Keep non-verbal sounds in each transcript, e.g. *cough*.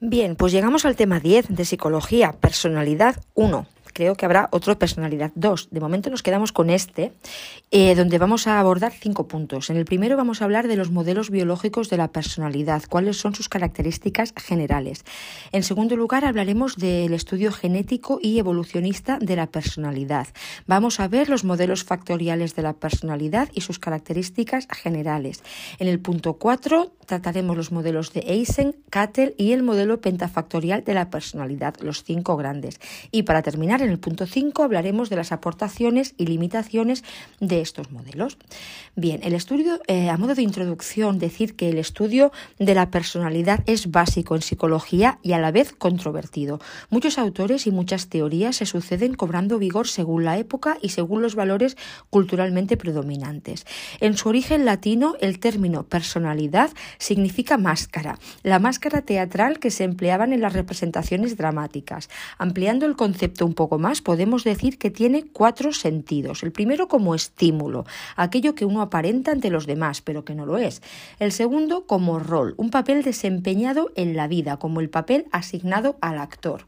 Bien, pues llegamos al tema 10 de psicología, personalidad 1 creo que habrá otra personalidad 2. De momento nos quedamos con este, eh, donde vamos a abordar cinco puntos. En el primero vamos a hablar de los modelos biológicos de la personalidad, cuáles son sus características generales. En segundo lugar hablaremos del estudio genético y evolucionista de la personalidad. Vamos a ver los modelos factoriales de la personalidad y sus características generales. En el punto 4 trataremos los modelos de Eisen, Cattell y el modelo pentafactorial de la personalidad, los cinco grandes. Y para terminar, en el punto 5 hablaremos de las aportaciones y limitaciones de estos modelos. Bien, el estudio, eh, a modo de introducción, decir que el estudio de la personalidad es básico en psicología y a la vez controvertido. Muchos autores y muchas teorías se suceden cobrando vigor según la época y según los valores culturalmente predominantes. En su origen latino, el término personalidad significa máscara, la máscara teatral que se empleaban en las representaciones dramáticas. Ampliando el concepto un poco más, podemos decir que tiene cuatro sentidos. El primero como estímulo, aquello que uno aparenta ante los demás, pero que no lo es. El segundo como rol, un papel desempeñado en la vida, como el papel asignado al actor.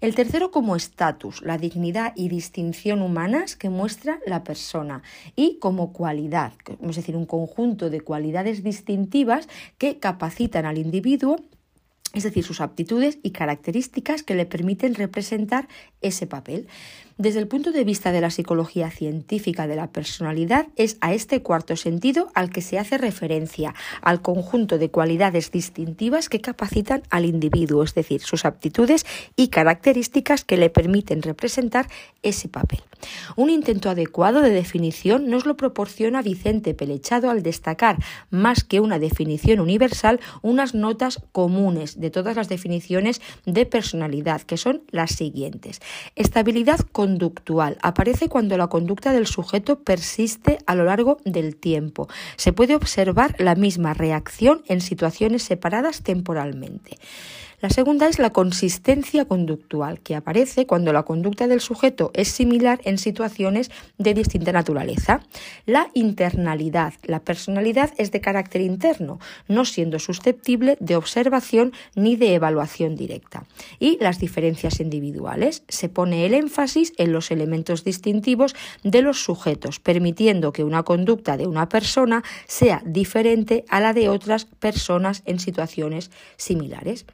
El tercero como estatus, la dignidad y distinción humanas que muestra la persona. Y como cualidad, es decir, un conjunto de cualidades distintivas que capacitan al individuo es decir, sus aptitudes y características que le permiten representar ese papel. Desde el punto de vista de la psicología científica de la personalidad, es a este cuarto sentido al que se hace referencia, al conjunto de cualidades distintivas que capacitan al individuo, es decir, sus aptitudes y características que le permiten representar ese papel. Un intento adecuado de definición nos lo proporciona Vicente Pelechado al destacar, más que una definición universal, unas notas comunes de todas las definiciones de personalidad, que son las siguientes. Estabilidad conductual aparece cuando la conducta del sujeto persiste a lo largo del tiempo. Se puede observar la misma reacción en situaciones separadas temporalmente. La segunda es la consistencia conductual, que aparece cuando la conducta del sujeto es similar en situaciones de distinta naturaleza. La internalidad. La personalidad es de carácter interno, no siendo susceptible de observación ni de evaluación directa. Y las diferencias individuales. Se pone el énfasis en los elementos distintivos de los sujetos, permitiendo que una conducta de una persona sea diferente a la de otras personas en situaciones similares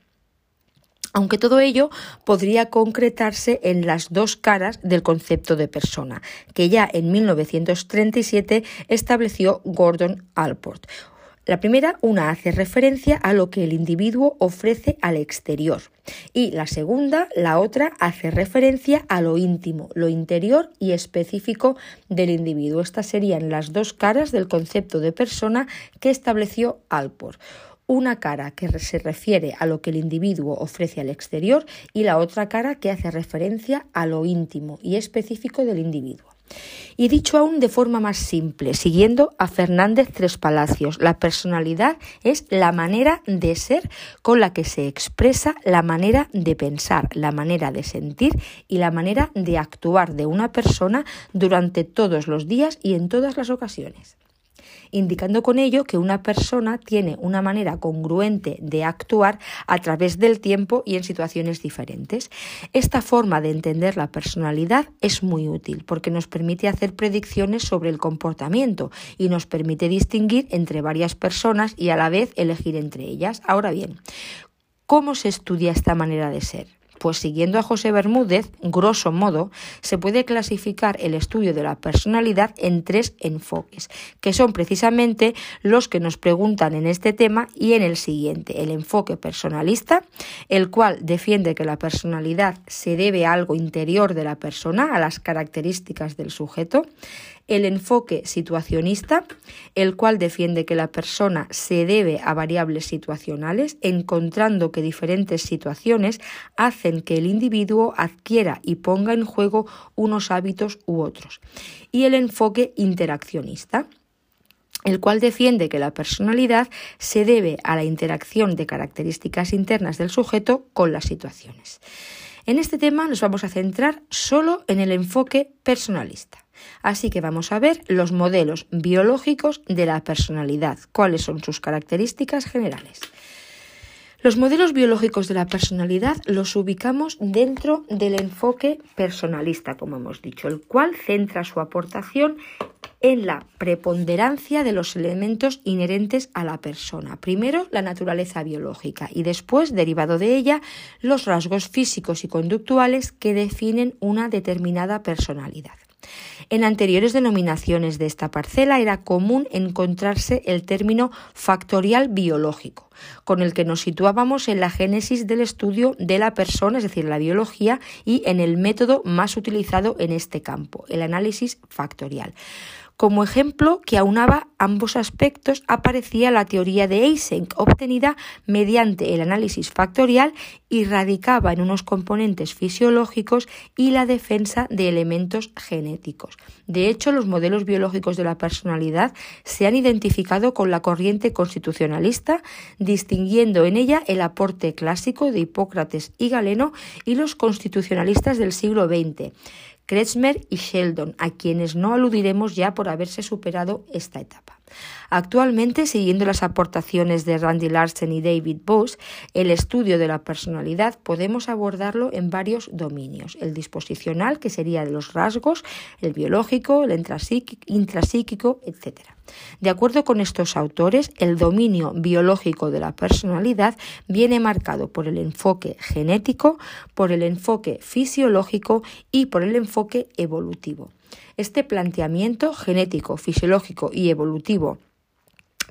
aunque todo ello podría concretarse en las dos caras del concepto de persona, que ya en 1937 estableció Gordon Allport. La primera, una hace referencia a lo que el individuo ofrece al exterior y la segunda, la otra, hace referencia a lo íntimo, lo interior y específico del individuo. Estas serían las dos caras del concepto de persona que estableció Alport una cara que se refiere a lo que el individuo ofrece al exterior y la otra cara que hace referencia a lo íntimo y específico del individuo. Y dicho aún de forma más simple, siguiendo a Fernández Tres Palacios, la personalidad es la manera de ser con la que se expresa la manera de pensar, la manera de sentir y la manera de actuar de una persona durante todos los días y en todas las ocasiones indicando con ello que una persona tiene una manera congruente de actuar a través del tiempo y en situaciones diferentes. Esta forma de entender la personalidad es muy útil porque nos permite hacer predicciones sobre el comportamiento y nos permite distinguir entre varias personas y a la vez elegir entre ellas. Ahora bien, ¿cómo se estudia esta manera de ser? Pues siguiendo a José Bermúdez, grosso modo, se puede clasificar el estudio de la personalidad en tres enfoques, que son precisamente los que nos preguntan en este tema y en el siguiente. El enfoque personalista, el cual defiende que la personalidad se debe a algo interior de la persona, a las características del sujeto el enfoque situacionista, el cual defiende que la persona se debe a variables situacionales, encontrando que diferentes situaciones hacen que el individuo adquiera y ponga en juego unos hábitos u otros. Y el enfoque interaccionista el cual defiende que la personalidad se debe a la interacción de características internas del sujeto con las situaciones. En este tema nos vamos a centrar solo en el enfoque personalista. Así que vamos a ver los modelos biológicos de la personalidad, cuáles son sus características generales. Los modelos biológicos de la personalidad los ubicamos dentro del enfoque personalista, como hemos dicho, el cual centra su aportación en la preponderancia de los elementos inherentes a la persona. Primero, la naturaleza biológica y después, derivado de ella, los rasgos físicos y conductuales que definen una determinada personalidad. En anteriores denominaciones de esta parcela era común encontrarse el término factorial biológico, con el que nos situábamos en la génesis del estudio de la persona, es decir, la biología, y en el método más utilizado en este campo, el análisis factorial. Como ejemplo que aunaba ambos aspectos aparecía la teoría de Eysenck, obtenida mediante el análisis factorial y radicaba en unos componentes fisiológicos y la defensa de elementos genéticos. De hecho, los modelos biológicos de la personalidad se han identificado con la corriente constitucionalista, distinguiendo en ella el aporte clásico de Hipócrates y Galeno y los constitucionalistas del siglo XX Kretschmer y Sheldon, a quienes no aludiremos ya por haberse superado esta etapa. Actualmente, siguiendo las aportaciones de Randy Larsen y David Bose, el estudio de la personalidad podemos abordarlo en varios dominios. El disposicional, que sería de los rasgos, el biológico, el intrapsíquico, etc. De acuerdo con estos autores, el dominio biológico de la personalidad viene marcado por el enfoque genético, por el enfoque fisiológico y por el enfoque evolutivo. Este planteamiento genético, fisiológico y evolutivo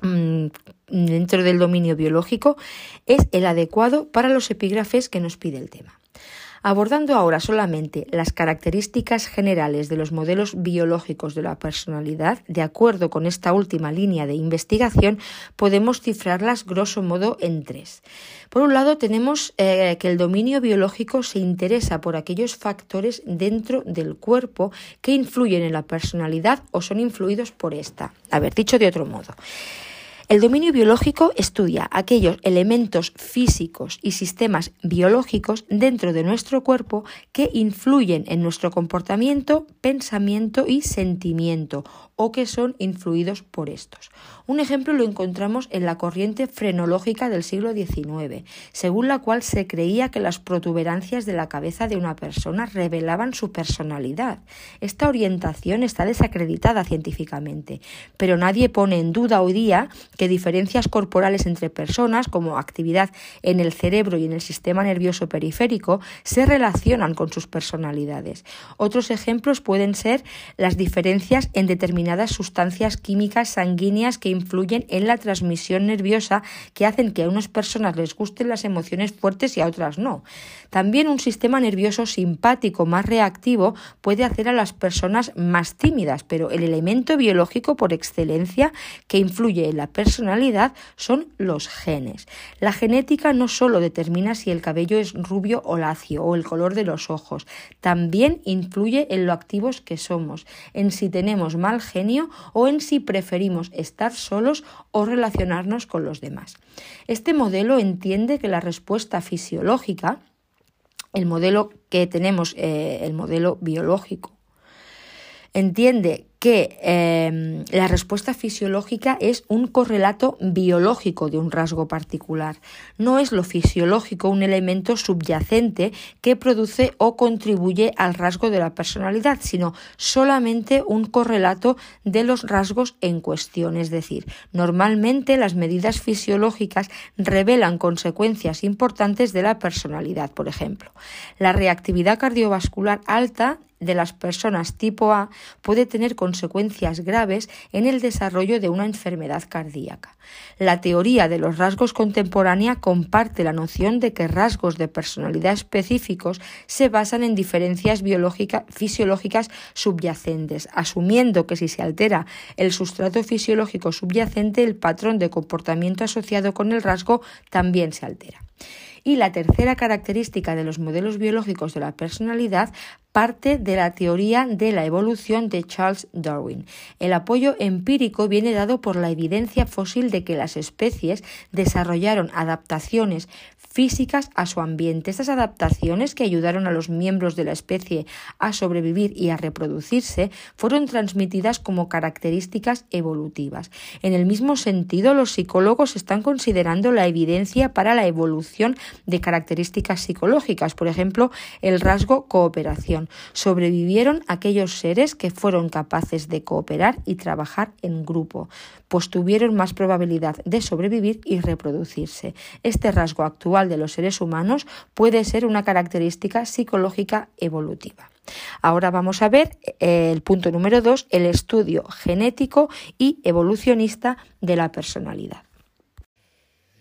mm, dentro del dominio biológico es el adecuado para los epígrafes que nos pide el tema. Abordando ahora solamente las características generales de los modelos biológicos de la personalidad, de acuerdo con esta última línea de investigación, podemos cifrarlas grosso modo en tres. Por un lado, tenemos eh, que el dominio biológico se interesa por aquellos factores dentro del cuerpo que influyen en la personalidad o son influidos por esta. A ver, dicho de otro modo. El dominio biológico estudia aquellos elementos físicos y sistemas biológicos dentro de nuestro cuerpo que influyen en nuestro comportamiento, pensamiento y sentimiento o que son influidos por estos. Un ejemplo lo encontramos en la corriente frenológica del siglo XIX, según la cual se creía que las protuberancias de la cabeza de una persona revelaban su personalidad. Esta orientación está desacreditada científicamente, pero nadie pone en duda hoy día que diferencias corporales entre personas, como actividad en el cerebro y en el sistema nervioso periférico, se relacionan con sus personalidades. Otros ejemplos pueden ser las diferencias en determinadas sustancias químicas sanguíneas que influyen en la transmisión nerviosa que hacen que a unas personas les gusten las emociones fuertes y a otras no. También un sistema nervioso simpático más reactivo puede hacer a las personas más tímidas, pero el elemento biológico por excelencia que influye en la personalidad son los genes. La genética no solo determina si el cabello es rubio o lacio o el color de los ojos, también influye en lo activos que somos, en si tenemos mal genio o en si preferimos estar solos o relacionarnos con los demás. Este modelo entiende que la respuesta fisiológica, el modelo que tenemos, eh, el modelo biológico, entiende que em, la respuesta fisiológica es un correlato biológico de un rasgo particular. No es lo fisiológico un elemento subyacente que produce o contribuye al rasgo de la personalidad, sino solamente un correlato de los rasgos en cuestión. Es decir, normalmente las medidas fisiológicas revelan consecuencias importantes de la personalidad. Por ejemplo, la reactividad cardiovascular alta de las personas tipo A puede tener consecuencias graves en el desarrollo de una enfermedad cardíaca. La teoría de los rasgos contemporánea comparte la noción de que rasgos de personalidad específicos se basan en diferencias fisiológicas subyacentes, asumiendo que si se altera el sustrato fisiológico subyacente, el patrón de comportamiento asociado con el rasgo también se altera. Y la tercera característica de los modelos biológicos de la personalidad parte de la teoría de la evolución de Charles Darwin. El apoyo empírico viene dado por la evidencia fósil de que las especies desarrollaron adaptaciones físicas a su ambiente. Estas adaptaciones que ayudaron a los miembros de la especie a sobrevivir y a reproducirse fueron transmitidas como características evolutivas. En el mismo sentido, los psicólogos están considerando la evidencia para la evolución de características psicológicas, por ejemplo, el rasgo cooperación. Sobrevivieron aquellos seres que fueron capaces de cooperar y trabajar en grupo, pues tuvieron más probabilidad de sobrevivir y reproducirse. Este rasgo actual de los seres humanos puede ser una característica psicológica evolutiva. Ahora vamos a ver eh, el punto número dos, el estudio genético y evolucionista de la personalidad.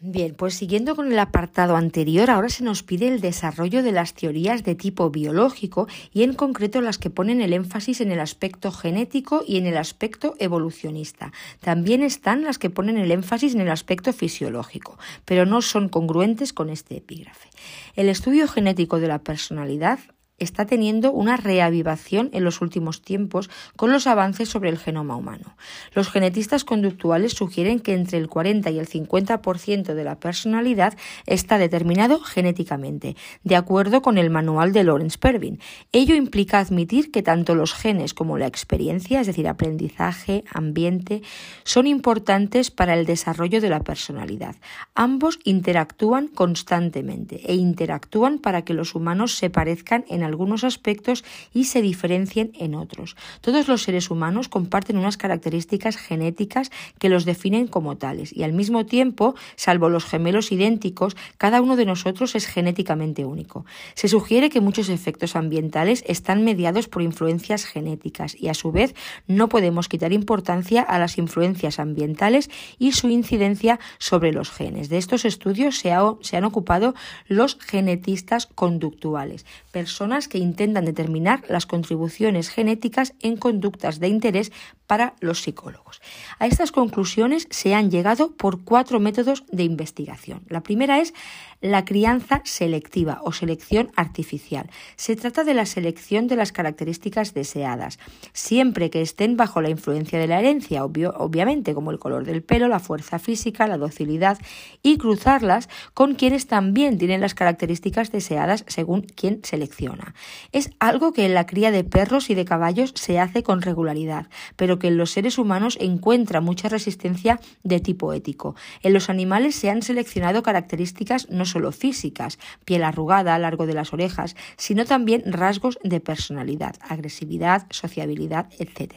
Bien, pues siguiendo con el apartado anterior, ahora se nos pide el desarrollo de las teorías de tipo biológico y en concreto las que ponen el énfasis en el aspecto genético y en el aspecto evolucionista. También están las que ponen el énfasis en el aspecto fisiológico, pero no son congruentes con este epígrafe. El estudio genético de la personalidad está teniendo una reavivación en los últimos tiempos con los avances sobre el genoma humano. Los genetistas conductuales sugieren que entre el 40 y el 50% de la personalidad está determinado genéticamente, de acuerdo con el manual de Lawrence Pervin. Ello implica admitir que tanto los genes como la experiencia, es decir, aprendizaje, ambiente, son importantes para el desarrollo de la personalidad. Ambos interactúan constantemente e interactúan para que los humanos se parezcan en algunos aspectos y se diferencien en otros. Todos los seres humanos comparten unas características genéticas que los definen como tales y al mismo tiempo, salvo los gemelos idénticos, cada uno de nosotros es genéticamente único. Se sugiere que muchos efectos ambientales están mediados por influencias genéticas y a su vez no podemos quitar importancia a las influencias ambientales y su incidencia sobre los genes. De estos estudios se, se han ocupado los genetistas conductuales, personas que intentan determinar las contribuciones genéticas en conductas de interés para los psicólogos. A estas conclusiones se han llegado por cuatro métodos de investigación. La primera es la crianza selectiva o selección artificial. Se trata de la selección de las características deseadas, siempre que estén bajo la influencia de la herencia, obviamente, como el color del pelo, la fuerza física, la docilidad, y cruzarlas con quienes también tienen las características deseadas según quien selecciona. Es algo que en la cría de perros y de caballos se hace con regularidad, pero que en los seres humanos encuentra mucha resistencia de tipo ético. En los animales se han seleccionado características no solo físicas, piel arrugada, largo de las orejas, sino también rasgos de personalidad, agresividad, sociabilidad, etc.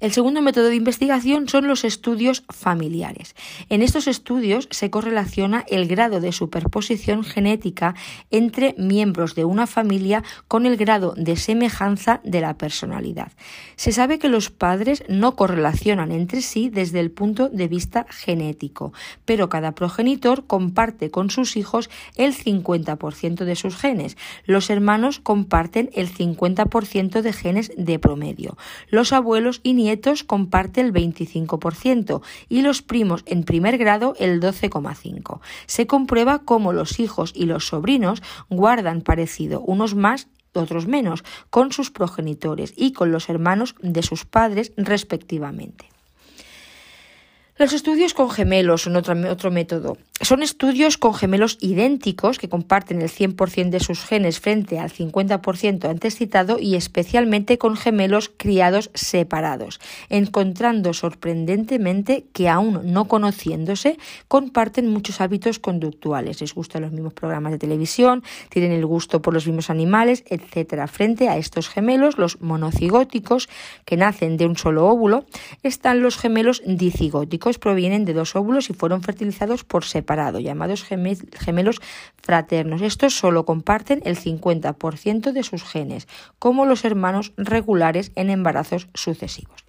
El segundo método de investigación son los estudios familiares. En estos estudios se correlaciona el grado de superposición genética entre miembros de una familia con el grado de semejanza de la personalidad. Se sabe que los padres no correlacionan entre sí desde el punto de vista genético, pero cada progenitor comparte con sus hijos el 50% de sus genes. Los hermanos comparten el 50% de genes de promedio. Los abuelos y nietos comparte el 25% y los primos en primer grado el 12,5%. Se comprueba cómo los hijos y los sobrinos guardan parecido, unos más otros menos, con sus progenitores y con los hermanos de sus padres respectivamente. Los estudios con gemelos son otro, otro método. Son estudios con gemelos idénticos que comparten el 100% de sus genes frente al 50% antes citado y especialmente con gemelos criados separados, encontrando sorprendentemente que aún no conociéndose comparten muchos hábitos conductuales. Les gustan los mismos programas de televisión, tienen el gusto por los mismos animales, etc. Frente a estos gemelos, los monocigóticos, que nacen de un solo óvulo, están los gemelos dicigóticos, provienen de dos óvulos y fueron fertilizados por llamados gemelos fraternos. Estos solo comparten el 50% de sus genes, como los hermanos regulares en embarazos sucesivos.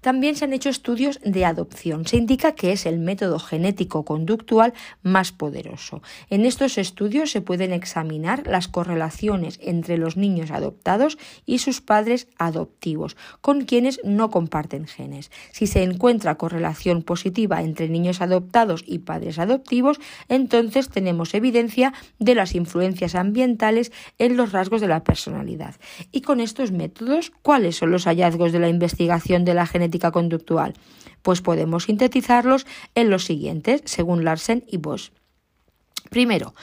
También se han hecho estudios de adopción. Se indica que es el método genético conductual más poderoso. En estos estudios se pueden examinar las correlaciones entre los niños adoptados y sus padres adoptivos, con quienes no comparten genes. Si se encuentra correlación positiva entre niños adoptados y padres adoptivos, entonces tenemos evidencia de las influencias ambientales en los rasgos de la personalidad. Y con estos métodos, ¿cuáles son los hallazgos de la investigación de la genética conductual? Pues podemos sintetizarlos en los siguientes, según Larsen y Bosch. Primero,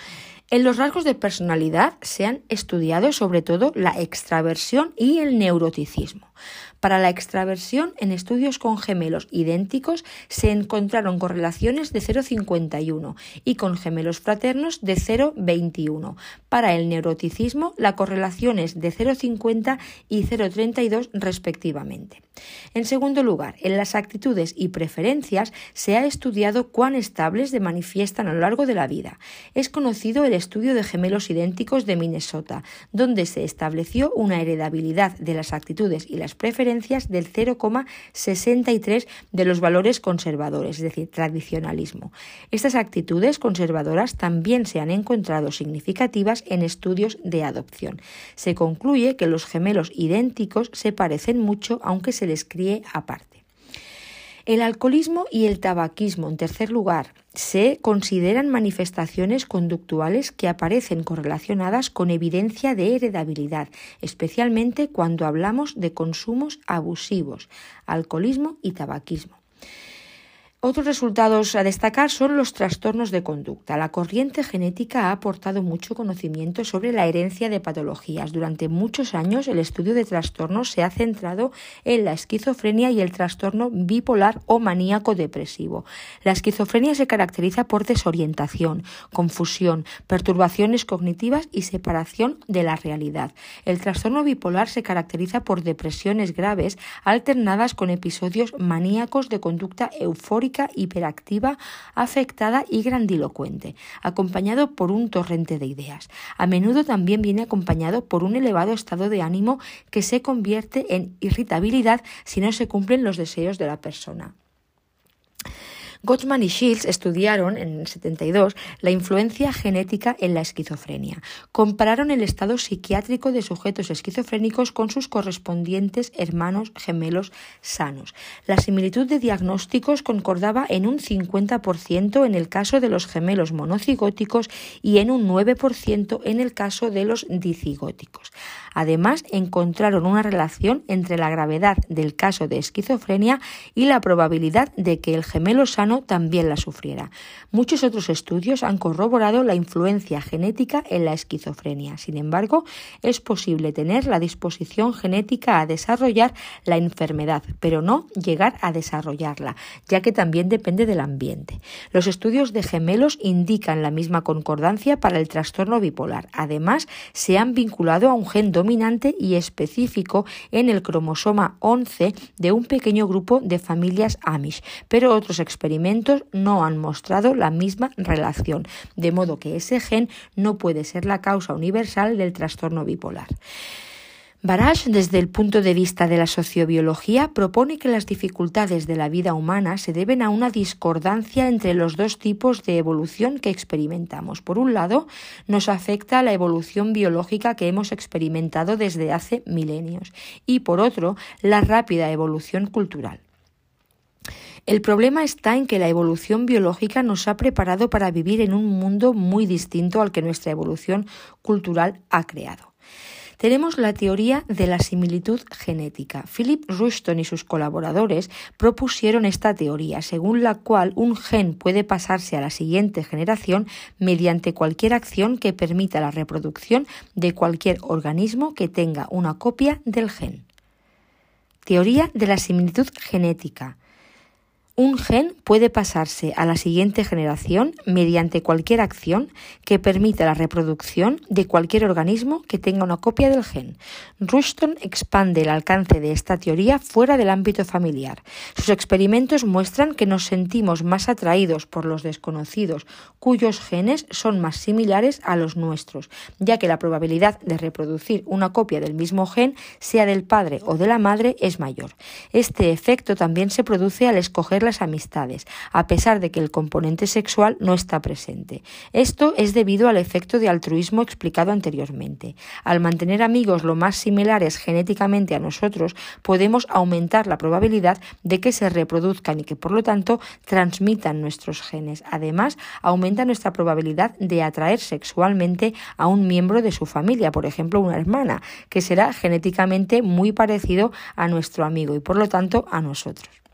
en los rasgos de personalidad se han estudiado sobre todo la extraversión y el neuroticismo. Para la extraversión, en estudios con gemelos idénticos se encontraron correlaciones de 0,51 y con gemelos fraternos de 0,21. Para el neuroticismo, la correlación es de 0,50 y 0,32 respectivamente. En segundo lugar, en las actitudes y preferencias se ha estudiado cuán estables se manifiestan a lo largo de la vida. Es conocido el estudio de gemelos idénticos de Minnesota, donde se estableció una heredabilidad de las actitudes y las preferencias del 0,63 de los valores conservadores, es decir, tradicionalismo. Estas actitudes conservadoras también se han encontrado significativas en estudios de adopción. Se concluye que los gemelos idénticos se parecen mucho aunque se les críe aparte. El alcoholismo y el tabaquismo, en tercer lugar, se consideran manifestaciones conductuales que aparecen correlacionadas con evidencia de heredabilidad, especialmente cuando hablamos de consumos abusivos, alcoholismo y tabaquismo. Otros resultados a destacar son los trastornos de conducta. La corriente genética ha aportado mucho conocimiento sobre la herencia de patologías. Durante muchos años el estudio de trastornos se ha centrado en la esquizofrenia y el trastorno bipolar o maníaco depresivo. La esquizofrenia se caracteriza por desorientación, confusión, perturbaciones cognitivas y separación de la realidad. El trastorno bipolar se caracteriza por depresiones graves alternadas con episodios maníacos de conducta eufórica hiperactiva, afectada y grandilocuente, acompañado por un torrente de ideas. A menudo también viene acompañado por un elevado estado de ánimo que se convierte en irritabilidad si no se cumplen los deseos de la persona. Gottman y Shields estudiaron en el 72 la influencia genética en la esquizofrenia. Compararon el estado psiquiátrico de sujetos esquizofrénicos con sus correspondientes hermanos gemelos sanos. La similitud de diagnósticos concordaba en un 50% en el caso de los gemelos monocigóticos y en un 9% en el caso de los dicigóticos. Además, encontraron una relación entre la gravedad del caso de esquizofrenia y la probabilidad de que el gemelo sano también la sufriera. Muchos otros estudios han corroborado la influencia genética en la esquizofrenia. Sin embargo, es posible tener la disposición genética a desarrollar la enfermedad, pero no llegar a desarrollarla, ya que también depende del ambiente. Los estudios de gemelos indican la misma concordancia para el trastorno bipolar. Además, se han vinculado a un gen dominante y específico en el cromosoma 11 de un pequeño grupo de familias Amish, pero otros experimentos no han mostrado la misma relación, de modo que ese gen no puede ser la causa universal del trastorno bipolar. Barash, desde el punto de vista de la sociobiología, propone que las dificultades de la vida humana se deben a una discordancia entre los dos tipos de evolución que experimentamos. Por un lado, nos afecta la evolución biológica que hemos experimentado desde hace milenios y por otro, la rápida evolución cultural. El problema está en que la evolución biológica nos ha preparado para vivir en un mundo muy distinto al que nuestra evolución cultural ha creado tenemos la teoría de la similitud genética. Philip Rushton y sus colaboradores propusieron esta teoría, según la cual un gen puede pasarse a la siguiente generación mediante cualquier acción que permita la reproducción de cualquier organismo que tenga una copia del gen. Teoría de la similitud genética. Un gen puede pasarse a la siguiente generación mediante cualquier acción que permita la reproducción de cualquier organismo que tenga una copia del gen. Rushton expande el alcance de esta teoría fuera del ámbito familiar. Sus experimentos muestran que nos sentimos más atraídos por los desconocidos cuyos genes son más similares a los nuestros, ya que la probabilidad de reproducir una copia del mismo gen, sea del padre o de la madre, es mayor. Este efecto también se produce al escoger las amistades, a pesar de que el componente sexual no está presente. Esto es debido al efecto de altruismo explicado anteriormente. Al mantener amigos lo más similares genéticamente a nosotros, podemos aumentar la probabilidad de que se reproduzcan y que por lo tanto transmitan nuestros genes. Además, aumenta nuestra probabilidad de atraer sexualmente a un miembro de su familia, por ejemplo, una hermana, que será genéticamente muy parecido a nuestro amigo y por lo tanto a nosotros.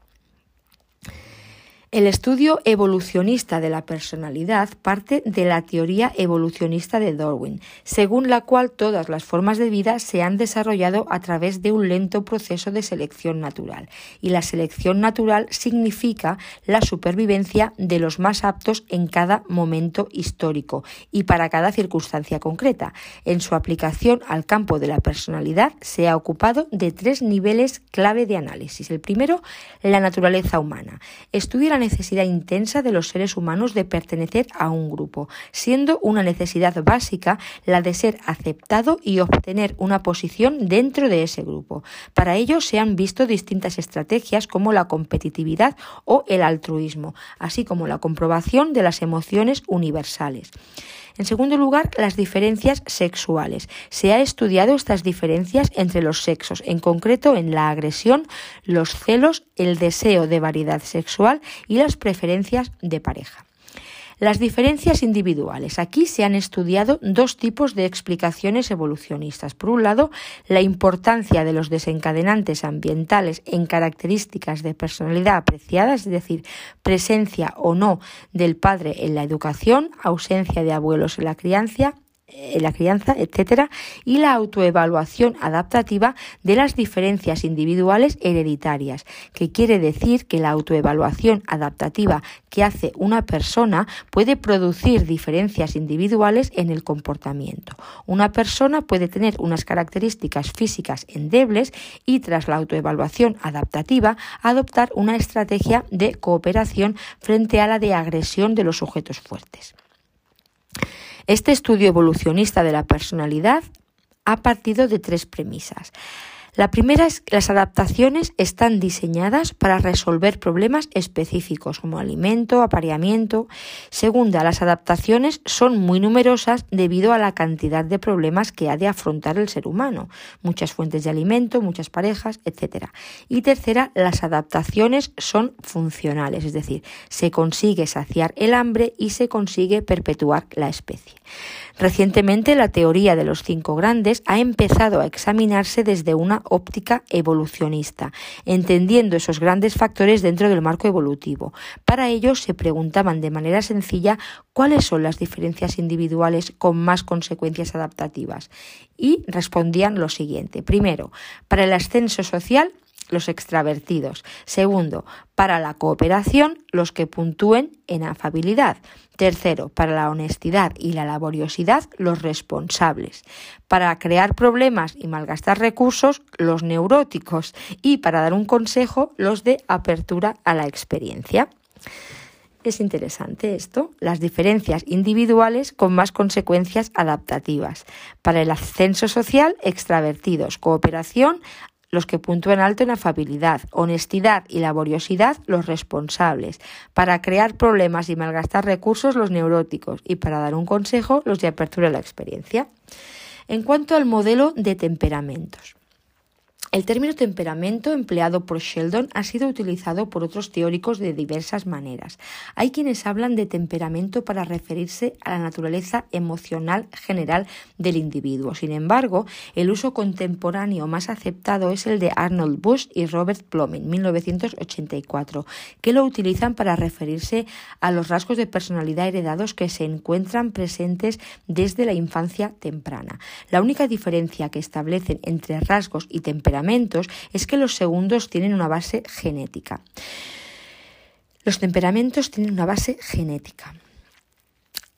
El estudio evolucionista de la personalidad parte de la teoría evolucionista de Darwin, según la cual todas las formas de vida se han desarrollado a través de un lento proceso de selección natural, y la selección natural significa la supervivencia de los más aptos en cada momento histórico y para cada circunstancia concreta. En su aplicación al campo de la personalidad se ha ocupado de tres niveles clave de análisis. El primero, la naturaleza humana. Estudia necesidad intensa de los seres humanos de pertenecer a un grupo, siendo una necesidad básica la de ser aceptado y obtener una posición dentro de ese grupo. Para ello se han visto distintas estrategias como la competitividad o el altruismo, así como la comprobación de las emociones universales. En segundo lugar, las diferencias sexuales. Se ha estudiado estas diferencias entre los sexos, en concreto en la agresión, los celos, el deseo de variedad sexual y las preferencias de pareja. Las diferencias individuales. Aquí se han estudiado dos tipos de explicaciones evolucionistas. Por un lado, la importancia de los desencadenantes ambientales en características de personalidad apreciadas, es decir, presencia o no del padre en la educación, ausencia de abuelos en la crianza, la crianza, etcétera, y la autoevaluación adaptativa de las diferencias individuales hereditarias, que quiere decir que la autoevaluación adaptativa que hace una persona puede producir diferencias individuales en el comportamiento. Una persona puede tener unas características físicas endebles y tras la autoevaluación adaptativa adoptar una estrategia de cooperación frente a la de agresión de los sujetos fuertes. Este estudio evolucionista de la personalidad ha partido de tres premisas. La primera es que las adaptaciones están diseñadas para resolver problemas específicos como alimento, apareamiento. Segunda, las adaptaciones son muy numerosas debido a la cantidad de problemas que ha de afrontar el ser humano, muchas fuentes de alimento, muchas parejas, etc. Y tercera, las adaptaciones son funcionales, es decir, se consigue saciar el hambre y se consigue perpetuar la especie. Recientemente la teoría de los cinco grandes ha empezado a examinarse desde una óptica evolucionista, entendiendo esos grandes factores dentro del marco evolutivo. Para ello se preguntaban de manera sencilla cuáles son las diferencias individuales con más consecuencias adaptativas y respondían lo siguiente. Primero, para el ascenso social los extravertidos. Segundo, para la cooperación, los que puntúen en afabilidad. Tercero, para la honestidad y la laboriosidad, los responsables. Para crear problemas y malgastar recursos, los neuróticos. Y para dar un consejo, los de apertura a la experiencia. Es interesante esto, las diferencias individuales con más consecuencias adaptativas. Para el ascenso social, extravertidos, cooperación, los que puntúan alto en afabilidad, honestidad y laboriosidad, los responsables, para crear problemas y malgastar recursos, los neuróticos, y para dar un consejo, los de apertura a la experiencia. En cuanto al modelo de temperamentos. El término temperamento empleado por Sheldon ha sido utilizado por otros teóricos de diversas maneras. Hay quienes hablan de temperamento para referirse a la naturaleza emocional general del individuo. Sin embargo, el uso contemporáneo más aceptado es el de Arnold Bush y Robert Plomin, 1984, que lo utilizan para referirse a los rasgos de personalidad heredados que se encuentran presentes desde la infancia temprana. La única diferencia que establecen entre rasgos y temperamento es que los segundos tienen una base genética. Los temperamentos tienen una base genética.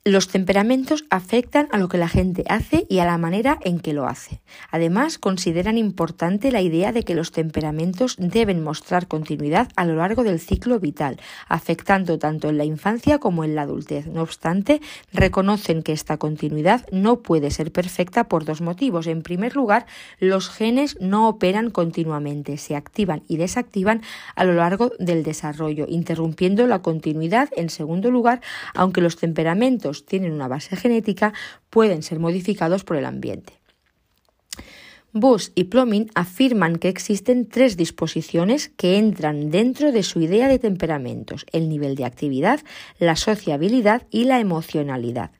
Los temperamentos afectan a lo que la gente hace y a la manera en que lo hace. Además, consideran importante la idea de que los temperamentos deben mostrar continuidad a lo largo del ciclo vital, afectando tanto en la infancia como en la adultez. No obstante, reconocen que esta continuidad no puede ser perfecta por dos motivos. En primer lugar, los genes no operan continuamente, se activan y desactivan a lo largo del desarrollo, interrumpiendo la continuidad. En segundo lugar, aunque los temperamentos tienen una base genética pueden ser modificados por el ambiente. Bush y Plomin afirman que existen tres disposiciones que entran dentro de su idea de temperamentos, el nivel de actividad, la sociabilidad y la emocionalidad.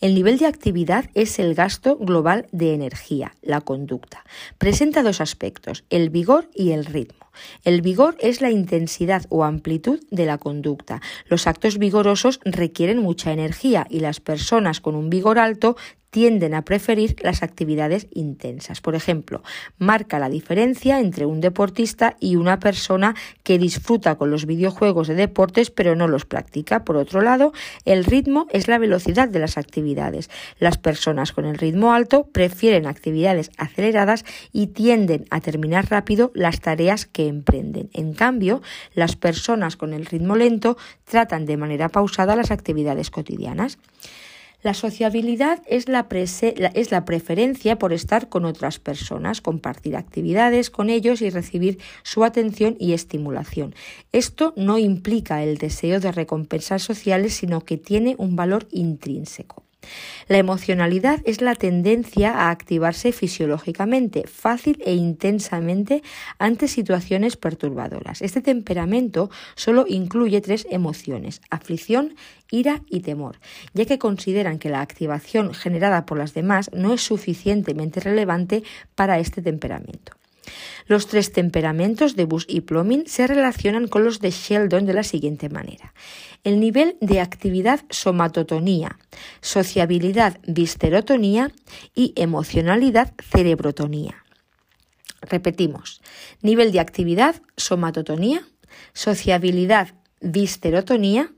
El nivel de actividad es el gasto global de energía, la conducta. Presenta dos aspectos, el vigor y el ritmo. El vigor es la intensidad o amplitud de la conducta. Los actos vigorosos requieren mucha energía y las personas con un vigor alto tienden a preferir las actividades intensas. Por ejemplo, marca la diferencia entre un deportista y una persona que disfruta con los videojuegos de deportes pero no los practica. Por otro lado, el ritmo es la velocidad de las actividades. Las personas con el ritmo alto prefieren actividades aceleradas y tienden a terminar rápido las tareas que emprenden. En cambio, las personas con el ritmo lento tratan de manera pausada las actividades cotidianas. La sociabilidad es la, es la, preferencia por estar con otras personas, compartir actividades con ellos y recibir su atención y estimulación. Esto no implica el deseo de recompensas sociales, sino que tiene un valor intrínseco. La emocionalidad es la tendencia a activarse fisiológicamente, fácil e intensamente ante situaciones perturbadoras. Este temperamento solo incluye tres emociones, aflicción, ira y temor, ya que consideran que la activación generada por las demás no es suficientemente relevante para este temperamento. Los tres temperamentos de Bush y Plomin se relacionan con los de Sheldon de la siguiente manera. El nivel de actividad somatotonía, sociabilidad viscerotonía y emocionalidad cerebrotonía. Repetimos, nivel de actividad somatotonía, sociabilidad viscerotonía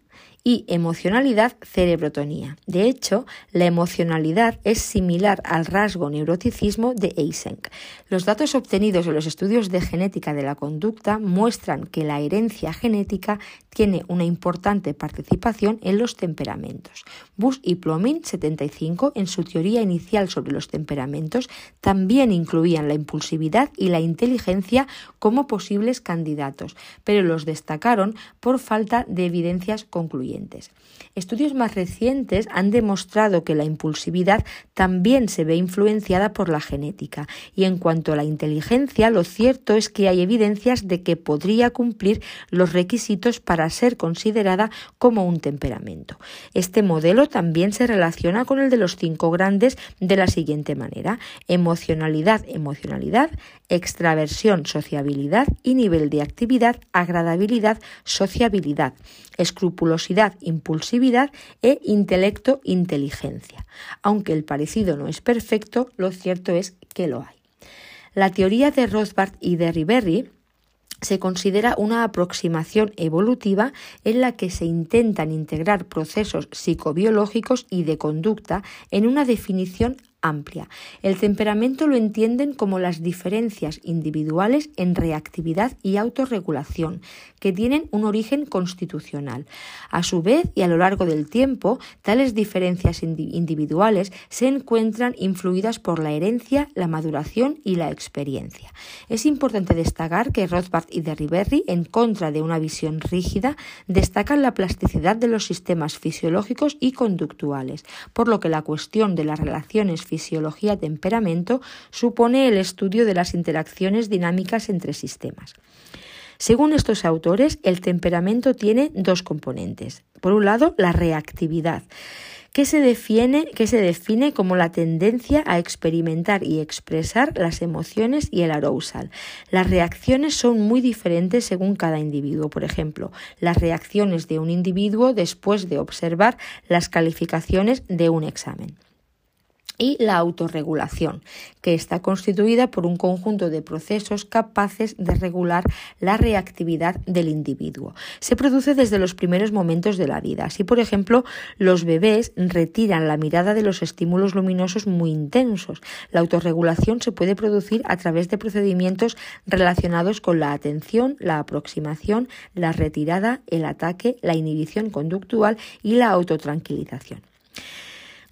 y emocionalidad cerebrotonía. De hecho, la emocionalidad es similar al rasgo neuroticismo de Eysenck. Los datos obtenidos en los estudios de genética de la conducta muestran que la herencia genética tiene una importante participación en los temperamentos. Bush y Plomin, 75, en su teoría inicial sobre los temperamentos, también incluían la impulsividad y la inteligencia como posibles candidatos, pero los destacaron por falta de evidencias concluyentes siguientes. Estudios más recientes han demostrado que la impulsividad también se ve influenciada por la genética y en cuanto a la inteligencia, lo cierto es que hay evidencias de que podría cumplir los requisitos para ser considerada como un temperamento. Este modelo también se relaciona con el de los cinco grandes de la siguiente manera: emocionalidad, emocionalidad, extraversión, sociabilidad y nivel de actividad, agradabilidad, sociabilidad, escrupulosidad, impulsividad e intelecto, inteligencia. Aunque el parecido no es perfecto, lo cierto es que lo hay. La teoría de Rothbard y de Riberry se considera una aproximación evolutiva en la que se intentan integrar procesos psicobiológicos y de conducta en una definición amplia. El temperamento lo entienden como las diferencias individuales en reactividad y autorregulación, que tienen un origen constitucional. A su vez, y a lo largo del tiempo, tales diferencias individuales se encuentran influidas por la herencia, la maduración y la experiencia. Es importante destacar que Rothbard y Derriberry, en contra de una visión rígida, destacan la plasticidad de los sistemas fisiológicos y conductuales, por lo que la cuestión de las relaciones fisiología-temperamento supone el estudio de las interacciones dinámicas entre sistemas. Según estos autores, el temperamento tiene dos componentes. Por un lado, la reactividad, que se, define, como la tendencia a experimentar y expresar las emociones y el arousal. Las reacciones son muy diferentes según cada individuo. Por ejemplo, las reacciones de un individuo después de observar las calificaciones de un examen. Y la autorregulación, que está constituida por un conjunto de procesos capaces de regular la reactividad del individuo. Se produce desde los primeros momentos de la vida. Así, por ejemplo, los bebés retiran la mirada de los estímulos luminosos muy intensos. La autorregulación se puede producir a través de procedimientos relacionados con la atención, la aproximación, la retirada, el ataque, la inhibición conductual y la autotranquilización.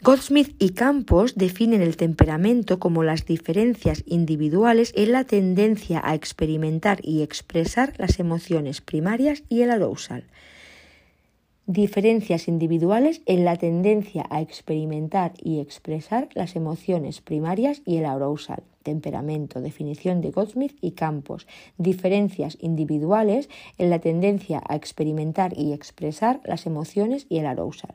Goldsmith y Campos definen el temperamento como las diferencias individuales en la tendencia a experimentar y expresar las emociones primarias y el arousal. Diferencias individuales en la tendencia a experimentar y expresar las emociones primarias y el arousal. Temperamento, definición de Goldsmith y Campos. Diferencias individuales en la tendencia a experimentar y expresar las emociones y el arousal.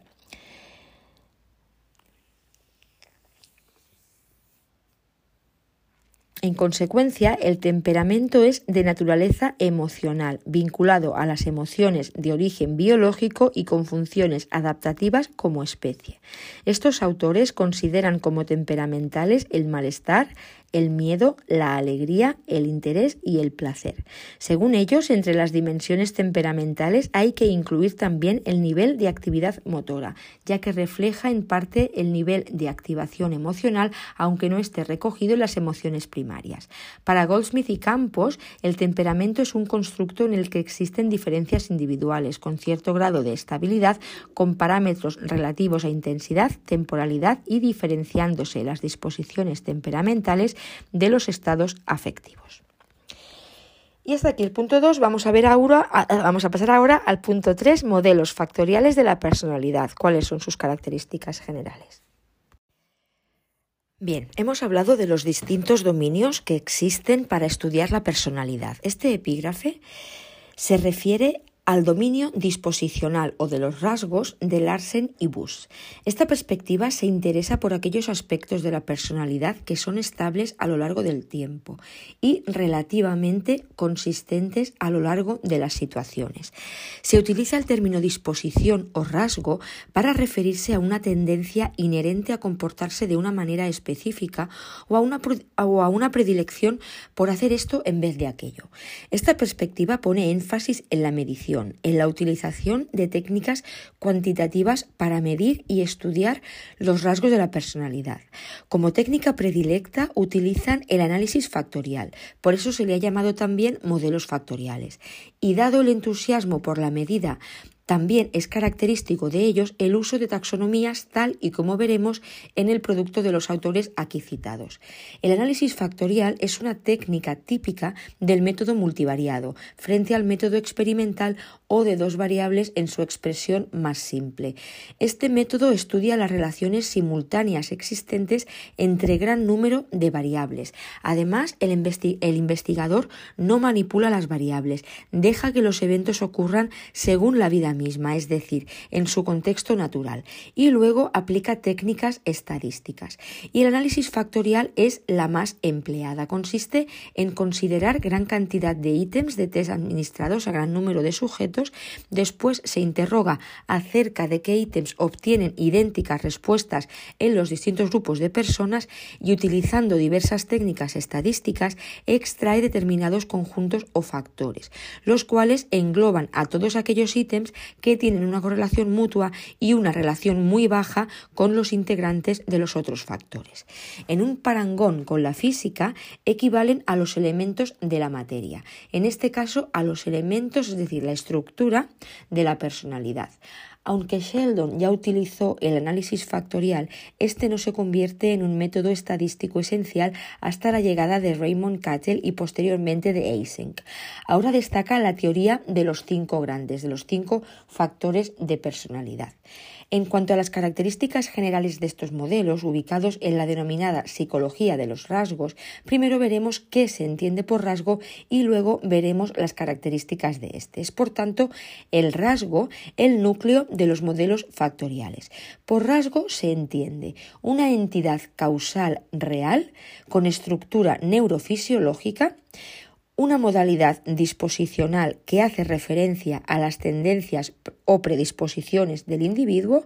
En consecuencia, el temperamento es de naturaleza emocional, vinculado a las emociones de origen biológico y con funciones adaptativas como especie. Estos autores consideran como temperamentales el malestar, el miedo, la alegría, el interés y el placer. Según ellos, entre las dimensiones temperamentales hay que incluir también el nivel de actividad motora, ya que refleja en parte el nivel de activación emocional, aunque no esté recogido en las emociones primarias. Para Goldsmith y Campos, el temperamento es un constructo en el que existen diferencias individuales con cierto grado de estabilidad, con parámetros relativos a intensidad, temporalidad y diferenciándose las disposiciones temperamentales de los estados afectivos. Y hasta aquí el punto 2. Vamos a ver ahora, vamos a pasar ahora al punto 3, modelos factoriales de la personalidad. ¿Cuáles son sus características generales? Bien, hemos hablado de los distintos dominios que existen para estudiar la personalidad. Este epígrafe se refiere al dominio disposicional o de los rasgos de Larsen y Bush. Esta perspectiva se interesa por aquellos aspectos de la personalidad que son estables a lo largo del tiempo y relativamente consistentes a lo largo de las situaciones. Se utiliza el término disposición o rasgo para referirse a una tendencia inherente a comportarse de una manera específica o a una, o a una predilección por hacer esto en vez de aquello. Esta perspectiva pone énfasis en la medición en la utilización de técnicas cuantitativas para medir y estudiar los rasgos de la personalidad. Como técnica predilecta utilizan el análisis factorial, por eso se le ha llamado también modelos factoriales. Y dado el entusiasmo por la medida también es característico de ellos el uso de taxonomías tal y como veremos en el producto de los autores aquí citados. El análisis factorial es una técnica típica del método multivariado frente al método experimental o de dos variables en su expresión más simple. Este método estudia las relaciones simultáneas existentes entre gran número de variables. Además, el, investigador no manipula las variables, deja que los eventos ocurran según la vida misma, es decir, en su contexto natural, y luego aplica técnicas estadísticas. Y el análisis factorial es la más empleada. Consiste en considerar gran cantidad de ítems de test administrados a gran número de sujetos, después se interroga acerca de qué ítems obtienen idénticas respuestas en los distintos grupos de personas y utilizando diversas técnicas estadísticas extrae determinados conjuntos o factores, los cuales engloban a todos aquellos ítems que tienen una correlación mutua y una relación muy baja con los integrantes de los otros factores. En un parangón con la física equivalen a los elementos de la materia, en este caso a los elementos, es decir, la estructura de la personalidad. Aunque Sheldon ya utilizó el análisis factorial, este no se convierte en un método estadístico esencial hasta la llegada de Raymond Cattell y posteriormente de Eysenck. Ahora destaca la teoría de los cinco grandes, de los cinco factores de personalidad. En cuanto a las características generales de estos modelos, ubicados en la denominada psicología de los rasgos, primero veremos qué se entiende por rasgo y luego veremos las características de este. Es, por tanto, el rasgo el núcleo de los modelos factoriales. Por rasgo se entiende una entidad causal real con estructura neurofisiológica, una modalidad disposicional que hace referencia a las tendencias o predisposiciones del individuo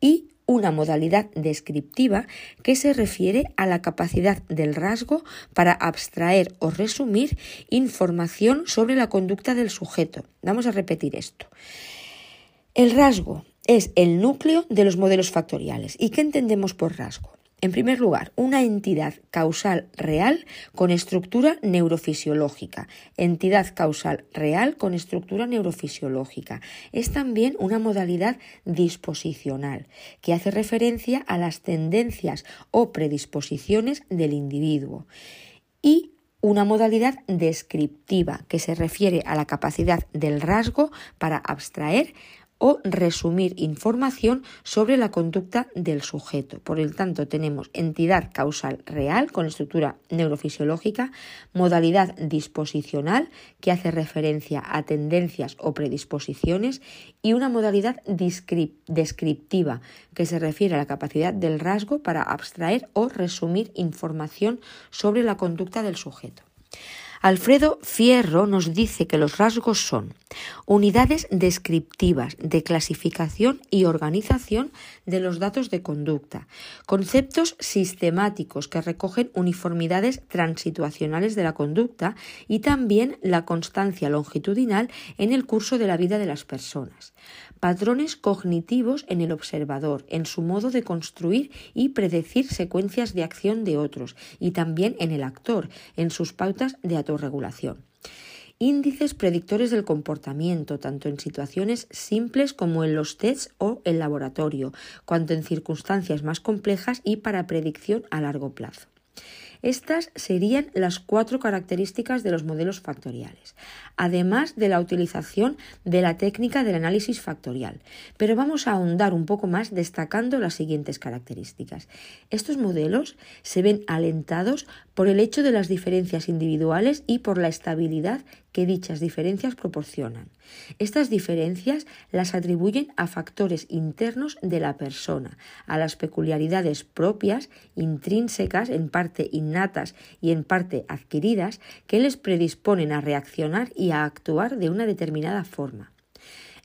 y una modalidad descriptiva que se refiere a la capacidad del rasgo para abstraer o resumir información sobre la conducta del sujeto. Vamos a repetir esto. El rasgo es el núcleo de los modelos factoriales. ¿Y qué entendemos por rasgo? En primer lugar, una entidad causal real con estructura neurofisiológica. Entidad causal real con estructura neurofisiológica. Es también una modalidad disposicional que hace referencia a las tendencias o predisposiciones del individuo. Y una modalidad descriptiva que se refiere a la capacidad del rasgo para abstraer o resumir información sobre la conducta del sujeto. Por el tanto, tenemos entidad causal real con estructura neurofisiológica, modalidad disposicional que hace referencia a tendencias o predisposiciones y una modalidad descriptiva que se refiere a la capacidad del rasgo para abstraer o resumir información sobre la conducta del sujeto. Alfredo Fierro nos dice que los rasgos son unidades descriptivas de clasificación y organización de los datos de conducta, conceptos sistemáticos que recogen uniformidades transituacionales de la conducta y también la constancia longitudinal en el curso de la vida de las personas, patrones cognitivos en el observador, en su modo de construir y predecir secuencias de acción de otros, y también en el actor, en sus pautas de autorregulación. Índices predictores del comportamiento, tanto en situaciones simples como en los tests o el laboratorio, cuanto en circunstancias más complejas y para predicción a largo plazo. Estas serían las cuatro características de los modelos factoriales, además de la utilización de la técnica del análisis factorial. Pero vamos a ahondar un poco más destacando las siguientes características. Estos modelos se ven alentados por el hecho de las diferencias individuales y por la estabilidad que dichas diferencias proporcionan. Estas diferencias las atribuyen a factores internos de la persona, a las peculiaridades propias, intrínsecas, en parte innatas y en parte adquiridas, que les predisponen a reaccionar y a actuar de una determinada forma.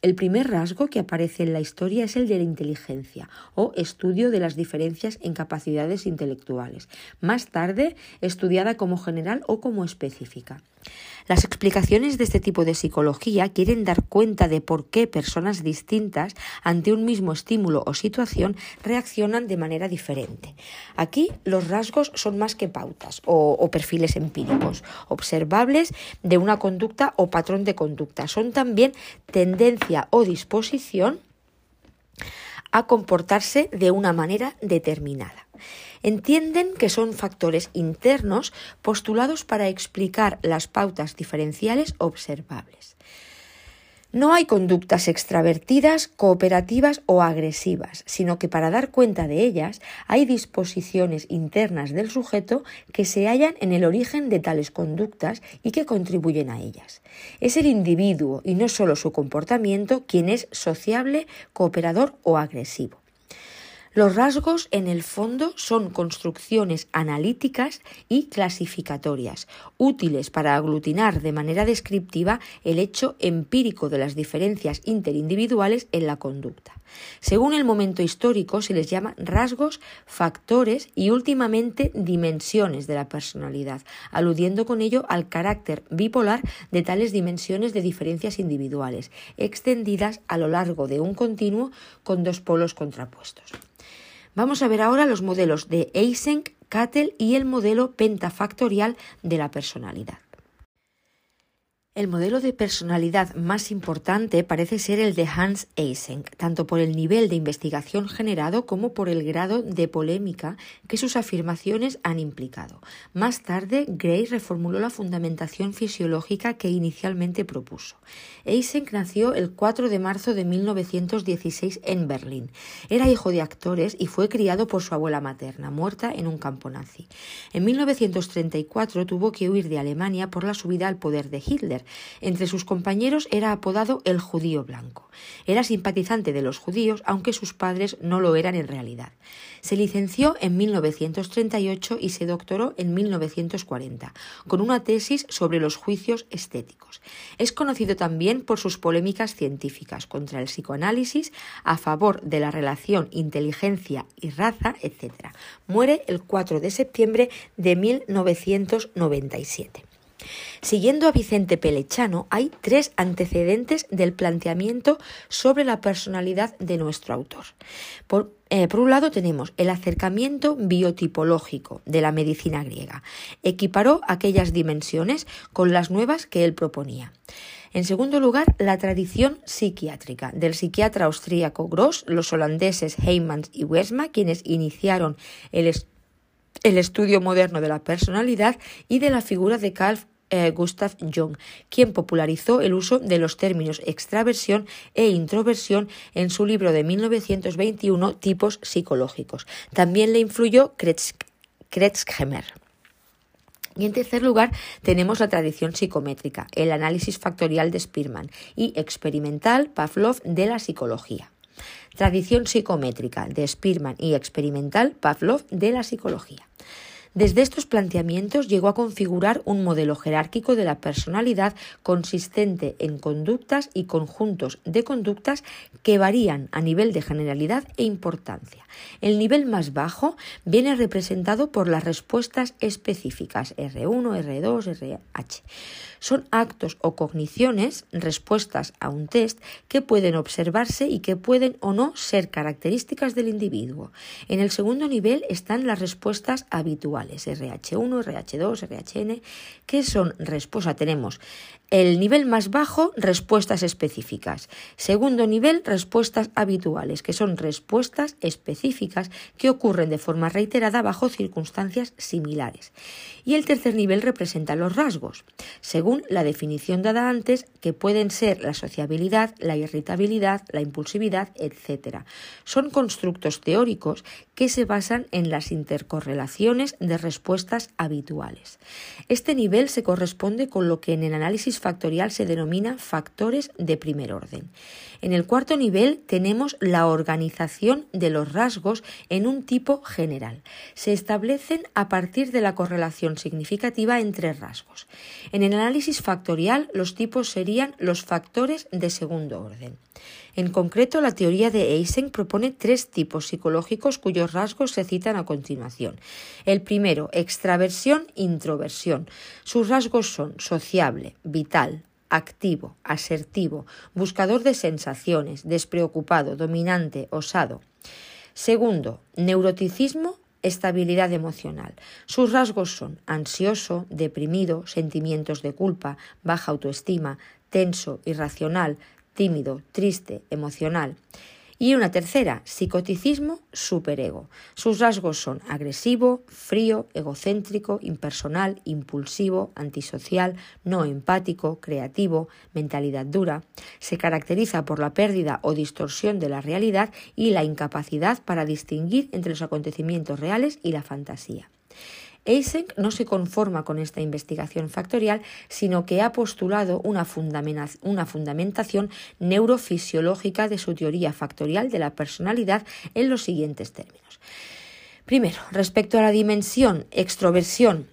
El primer rasgo que aparece en la historia es el de la inteligencia o estudio de las diferencias en capacidades intelectuales, más tarde estudiada como general o como específica. Las explicaciones de este tipo de psicología quieren dar cuenta de por qué personas distintas ante un mismo estímulo o situación reaccionan de manera diferente. Aquí los rasgos son más que pautas o, perfiles empíricos, observables de una conducta o patrón de conducta. Son también tendencia o disposición a comportarse de una manera determinada entienden que son factores internos postulados para explicar las pautas diferenciales observables. No hay conductas extravertidas, cooperativas o agresivas, sino que para dar cuenta de ellas hay disposiciones internas del sujeto que se hallan en el origen de tales conductas y que contribuyen a ellas. Es el individuo y no solo su comportamiento quien es sociable, cooperador o agresivo. Los rasgos, en el fondo, son construcciones analíticas y clasificatorias, útiles para aglutinar de manera descriptiva el hecho empírico de las diferencias interindividuales en la conducta. Según el momento histórico, se les llama rasgos, factores y últimamente dimensiones de la personalidad, aludiendo con ello al carácter bipolar de tales dimensiones de diferencias individuales, extendidas a lo largo de un continuo con dos polos contrapuestos. Vamos a ver ahora los modelos de Eysenck, Cattell y el modelo pentafactorial de la personalidad. El modelo de personalidad más importante parece ser el de Hans Eysenck, tanto por el nivel de investigación generado como por el grado de polémica que sus afirmaciones han implicado. Más tarde, Gray reformuló la fundamentación fisiológica que inicialmente propuso. Eysenck nació el 4 de marzo de 1916 en Berlín. Era hijo de actores y fue criado por su abuela materna, muerta en un campo nazi. En 1934 tuvo que huir de Alemania por la subida al poder de Hitler Entre sus compañeros era apodado el judío blanco. Era simpatizante de los judíos, aunque sus padres no lo eran en realidad. Se licenció en 1938 y se doctoró en 1940, con una tesis sobre los juicios estéticos. Es conocido también por sus polémicas científicas contra el psicoanálisis, a favor de la relación inteligencia y raza, etc. Muere el 4 de septiembre de 1997. Siguiendo a Vicente Pelechano, hay tres antecedentes del planteamiento sobre la personalidad de nuestro autor. Por, eh, por, un lado tenemos el acercamiento biotipológico de la medicina griega. Equiparó aquellas dimensiones con las nuevas que él proponía. En segundo lugar, la tradición psiquiátrica del psiquiatra austríaco Gross, los holandeses Heymans y Wesma, quienes iniciaron el, el estudio moderno de la personalidad y de la figura de Carl eh, Gustav Jung, quien popularizó el uso de los términos extraversión e introversión en su libro de 1921 Tipos psicológicos. También le influyó Kretschmer. Y en tercer lugar tenemos la tradición psicométrica, el análisis factorial de Spearman y experimental Pavlov de la psicología. Tradición psicométrica de Spearman y experimental Pavlov de la psicología. Desde estos planteamientos llegó a configurar un modelo jerárquico de la personalidad consistente en conductas y conjuntos de conductas que varían a nivel de generalidad e importancia. El nivel más bajo viene representado por las respuestas específicas R1, R2, RH. Son actos o cogniciones, respuestas a un test, que pueden observarse y que pueden o no ser características del individuo. En el segundo nivel están las respuestas habituales, RH1, RH2, RHN, que son respuestas. Tenemos el nivel más bajo, respuestas específicas. Segundo nivel, respuestas habituales, que son respuestas específicas que ocurren de forma reiterada bajo circunstancias similares. Y el tercer nivel representa los rasgos. Según la definición dada antes, que pueden ser la sociabilidad, la irritabilidad, la impulsividad, etc. Son constructos teóricos que se basan en las intercorrelaciones de respuestas habituales. Este nivel se corresponde con lo que en el análisis factorial se denomina factores de primer orden. En el cuarto nivel tenemos la organización de los rasgos en un tipo general. Se establecen a partir de la correlación significativa entre rasgos. En el análisis factorial los tipos serían los factores de segundo orden. En concreto, la teoría de Eysenck propone tres tipos psicológicos cuyos rasgos se citan a continuación. El primero, extraversión, introversión. Sus rasgos son sociable, vital, activo, asertivo, buscador de sensaciones, despreocupado, dominante, osado. Segundo, neuroticismo, estabilidad emocional. Sus rasgos son ansioso, deprimido, sentimientos de culpa, baja autoestima, tenso, irracional, tímido, triste, emocional. Y una tercera, psicoticismo superego. Sus rasgos son agresivo, frío, egocéntrico, impersonal, impulsivo, antisocial, no empático, creativo, mentalidad dura. Se caracteriza por la pérdida o distorsión de la realidad y la incapacidad para distinguir entre los acontecimientos reales y la fantasía. Eysenck no se conforma con esta investigación factorial, sino que ha postulado una, fundamentación neurofisiológica de su teoría factorial de la personalidad en los siguientes términos. Primero, respecto a la dimensión extroversión,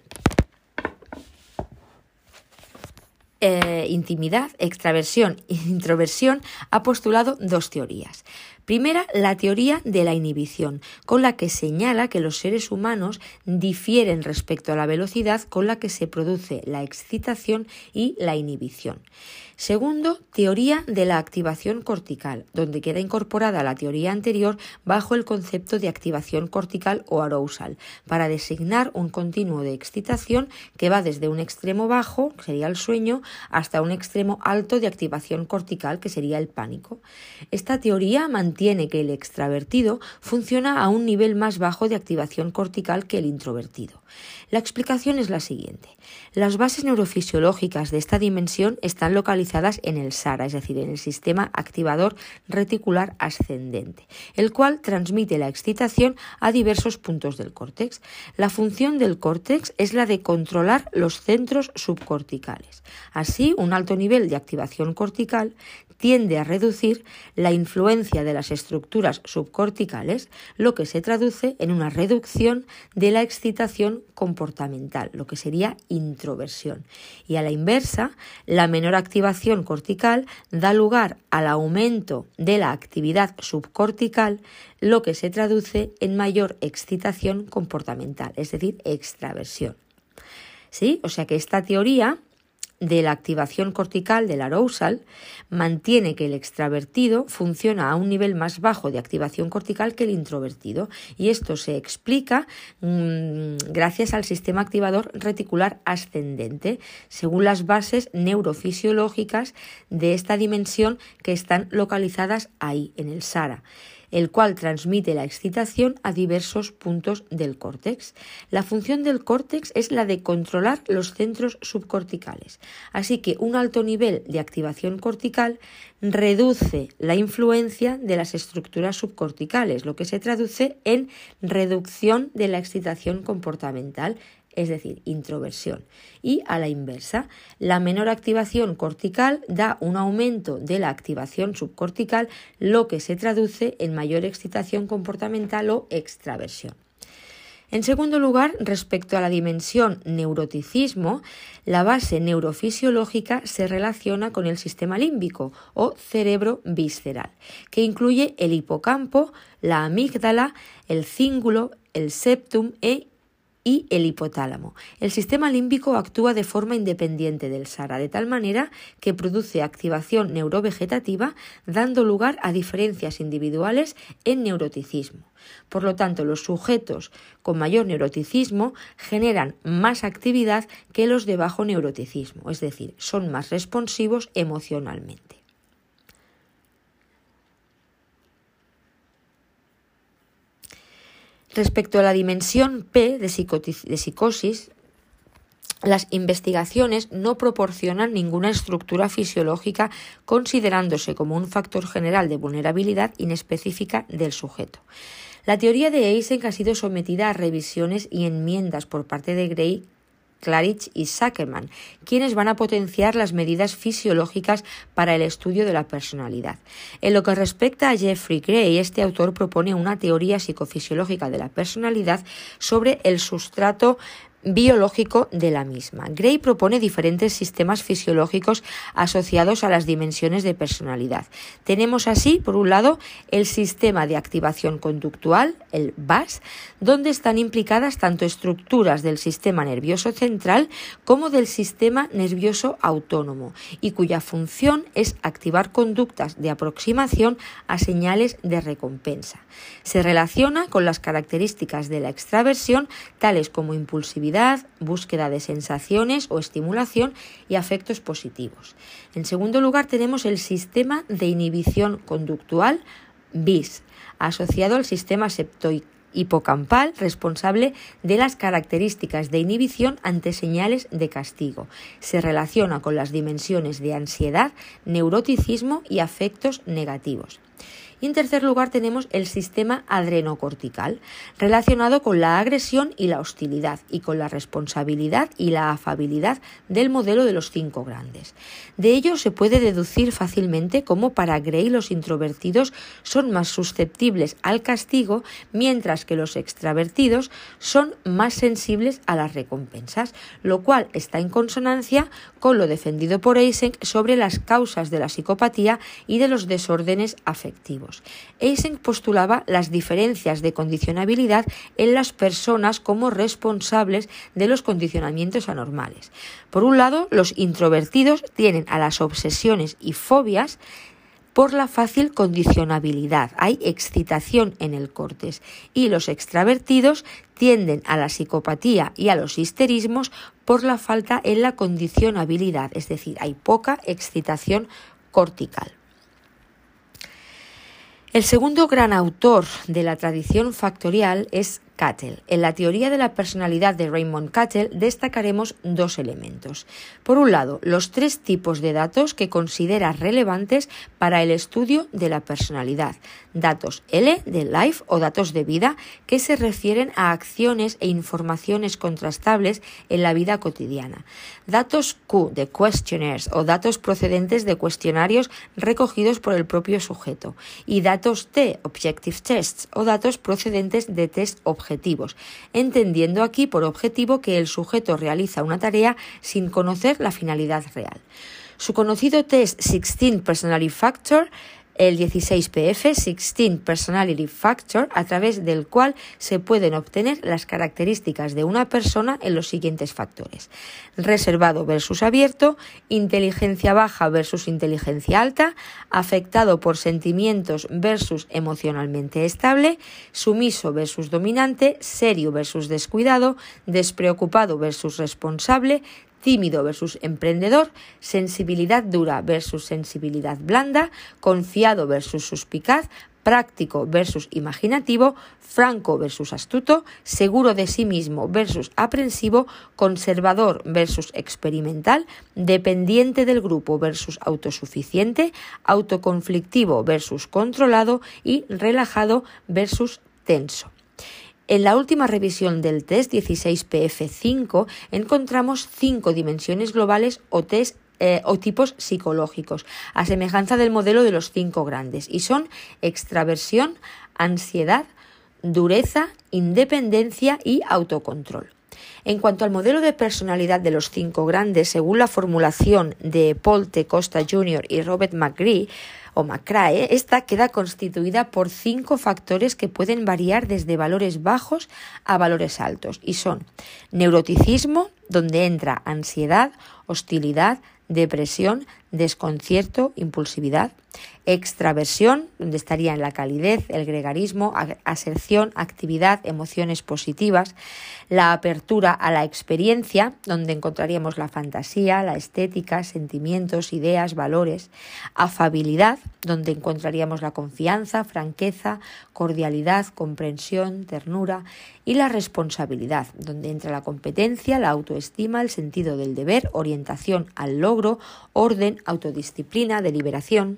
eh, intimidad, extraversión e *laughs* introversión, ha postulado dos teorías. Primera, la teoría de la inhibición, con la que señala que los seres humanos difieren respecto a la velocidad con la que se produce la excitación y la inhibición. Segundo, teoría de la activación cortical, donde queda incorporada la teoría anterior bajo el concepto de activación cortical o arousal, para designar un continuo de excitación que va desde un extremo bajo, que sería el sueño, hasta un extremo alto de activación cortical, que sería el pánico. Esta teoría mantiene que el extravertido funciona a un nivel más bajo de activación cortical que el introvertido. La explicación es la siguiente. Las bases neurofisiológicas de esta dimensión están localizadas en el SARA, es decir, en el sistema activador reticular ascendente, el cual transmite la excitación a diversos puntos del córtex. La función del córtex es la de controlar los centros subcorticales. Así, un alto nivel de activación cortical tiende a reducir la influencia de las estructuras subcorticales, lo que se traduce en una reducción de la excitación comportamental, lo que sería introversión. Y a la inversa, la menor activación cortical da lugar al aumento de la actividad subcortical, lo que se traduce en mayor excitación comportamental, es decir, extraversión. ¿Sí? O sea que esta teoría de la activación cortical del arousal mantiene que el extravertido funciona a un nivel más bajo de activación cortical que el introvertido. Y esto se explica mm, gracias al sistema activador reticular ascendente según las bases neurofisiológicas de esta dimensión que están localizadas ahí en el SARA el cual transmite la excitación a diversos puntos del córtex. La función del córtex es la de controlar los centros subcorticales, así que un alto nivel de activación cortical reduce la influencia de las estructuras subcorticales, lo que se traduce en reducción de la excitación comportamental es decir, introversión. Y a la inversa, la menor activación cortical da un aumento de la activación subcortical, lo que se traduce en mayor excitación comportamental o extraversión. En segundo lugar, respecto a la dimensión neuroticismo, la base neurofisiológica se relaciona con el sistema límbico o cerebro visceral, que incluye el hipocampo, la amígdala, el cíngulo, el septum e y el hipotálamo. El sistema límbico actúa de forma independiente del SARA, de tal manera que produce activación neurovegetativa, dando lugar a diferencias individuales en neuroticismo. Por lo tanto, los sujetos con mayor neuroticismo generan más actividad que los de bajo neuroticismo, es decir, son más responsivos emocionalmente. Respecto a la dimensión P de, psicosis, las investigaciones no proporcionan ninguna estructura fisiológica considerándose como un factor general de vulnerabilidad inespecífica del sujeto. La teoría de Eysenck ha sido sometida a revisiones y enmiendas por parte de Gray Klarich y Zuckerman, quienes van a potenciar las medidas fisiológicas para el estudio de la personalidad. En lo que respecta a Jeffrey Gray, este autor propone una teoría psicofisiológica de la personalidad sobre el sustrato biológico de la misma. Gray propone diferentes sistemas fisiológicos asociados a las dimensiones de personalidad. Tenemos así, por un lado, el sistema de activación conductual, el VAS, donde están implicadas tanto estructuras del sistema nervioso central como del sistema nervioso autónomo, y cuya función es activar conductas de aproximación a señales de recompensa. Se relaciona con las características de la extraversión, tales como impulsividad, búsqueda de sensaciones o estimulación y afectos positivos. En segundo lugar tenemos el sistema de inhibición conductual BIS, asociado al sistema septohipocampal responsable de las características de inhibición ante señales de castigo. Se relaciona con las dimensiones de ansiedad, neuroticismo y afectos negativos. Y en tercer lugar tenemos el sistema adrenocortical, relacionado con la agresión y la hostilidad y con la responsabilidad y la afabilidad del modelo de los cinco grandes. De ello se puede deducir fácilmente cómo para Gray los introvertidos son más susceptibles al castigo, mientras que los extravertidos son más sensibles a las recompensas, lo cual está en consonancia con lo defendido por Eysenck sobre las causas de la psicopatía y de los desórdenes afectivos. Eysenck postulaba las diferencias de condicionabilidad en las personas como responsables de los condicionamientos anormales. Por un lado, los introvertidos tienen a las obsesiones y fobias por la fácil condicionabilidad. Hay excitación en el cortes y los extravertidos tienden a la psicopatía y a los histerismos por la falta en la condicionabilidad, es decir, hay poca excitación cortical. El segundo gran autor de la tradición factorial es Cattell. En la teoría de la personalidad de Raymond Cattell destacaremos dos elementos. Por un lado, los tres tipos de datos que considera relevantes para el estudio de la personalidad. Datos L de life o datos de vida que se refieren a acciones e informaciones contrastables en la vida cotidiana. Datos Q de questionnaires o datos procedentes de cuestionarios recogidos por el propio sujeto. Y datos T, objective tests o datos procedentes de test objetivos entendiendo aquí por objetivo que el sujeto realiza una tarea sin conocer la finalidad real. Su conocido test 16 Personality Factor el 16PF, 16 Personality Factor, a través del cual se pueden obtener las características de una persona en los siguientes factores. Reservado versus abierto, inteligencia baja versus inteligencia alta, afectado por sentimientos versus emocionalmente estable, sumiso versus dominante, serio versus descuidado, despreocupado versus responsable, tímido versus emprendedor, sensibilidad dura versus sensibilidad blanda, confiado versus suspicaz, práctico versus imaginativo, franco versus astuto, seguro de sí mismo versus aprensivo, conservador versus experimental, dependiente del grupo versus autosuficiente, autoconflictivo versus controlado y relajado versus tenso. En la última revisión del test 16PF5 encontramos cinco dimensiones globales eh, o tipos psicológicos, a semejanza del modelo de los cinco grandes, y son extraversión, ansiedad, dureza, independencia y autocontrol. En cuanto al modelo de personalidad de los cinco grandes, según la formulación de Paul T. Costa Jr. y Robert McGree, o Macrae, esta queda constituida por cinco factores que pueden variar desde valores bajos a valores altos y son neuroticismo, donde entra ansiedad, hostilidad, depresión, desconcierto, impulsividad, extraversión, donde estaría en la calidez, el gregarismo, aserción, actividad, emociones positivas, la apertura a la experiencia, donde encontraríamos la fantasía, la estética, sentimientos, ideas, valores, afabilidad, donde encontraríamos la confianza, franqueza, cordialidad, comprensión, ternura, y la responsabilidad, donde entra la competencia, la autoestima, el sentido del deber, orientación al logro, orden, autodisciplina, deliberación.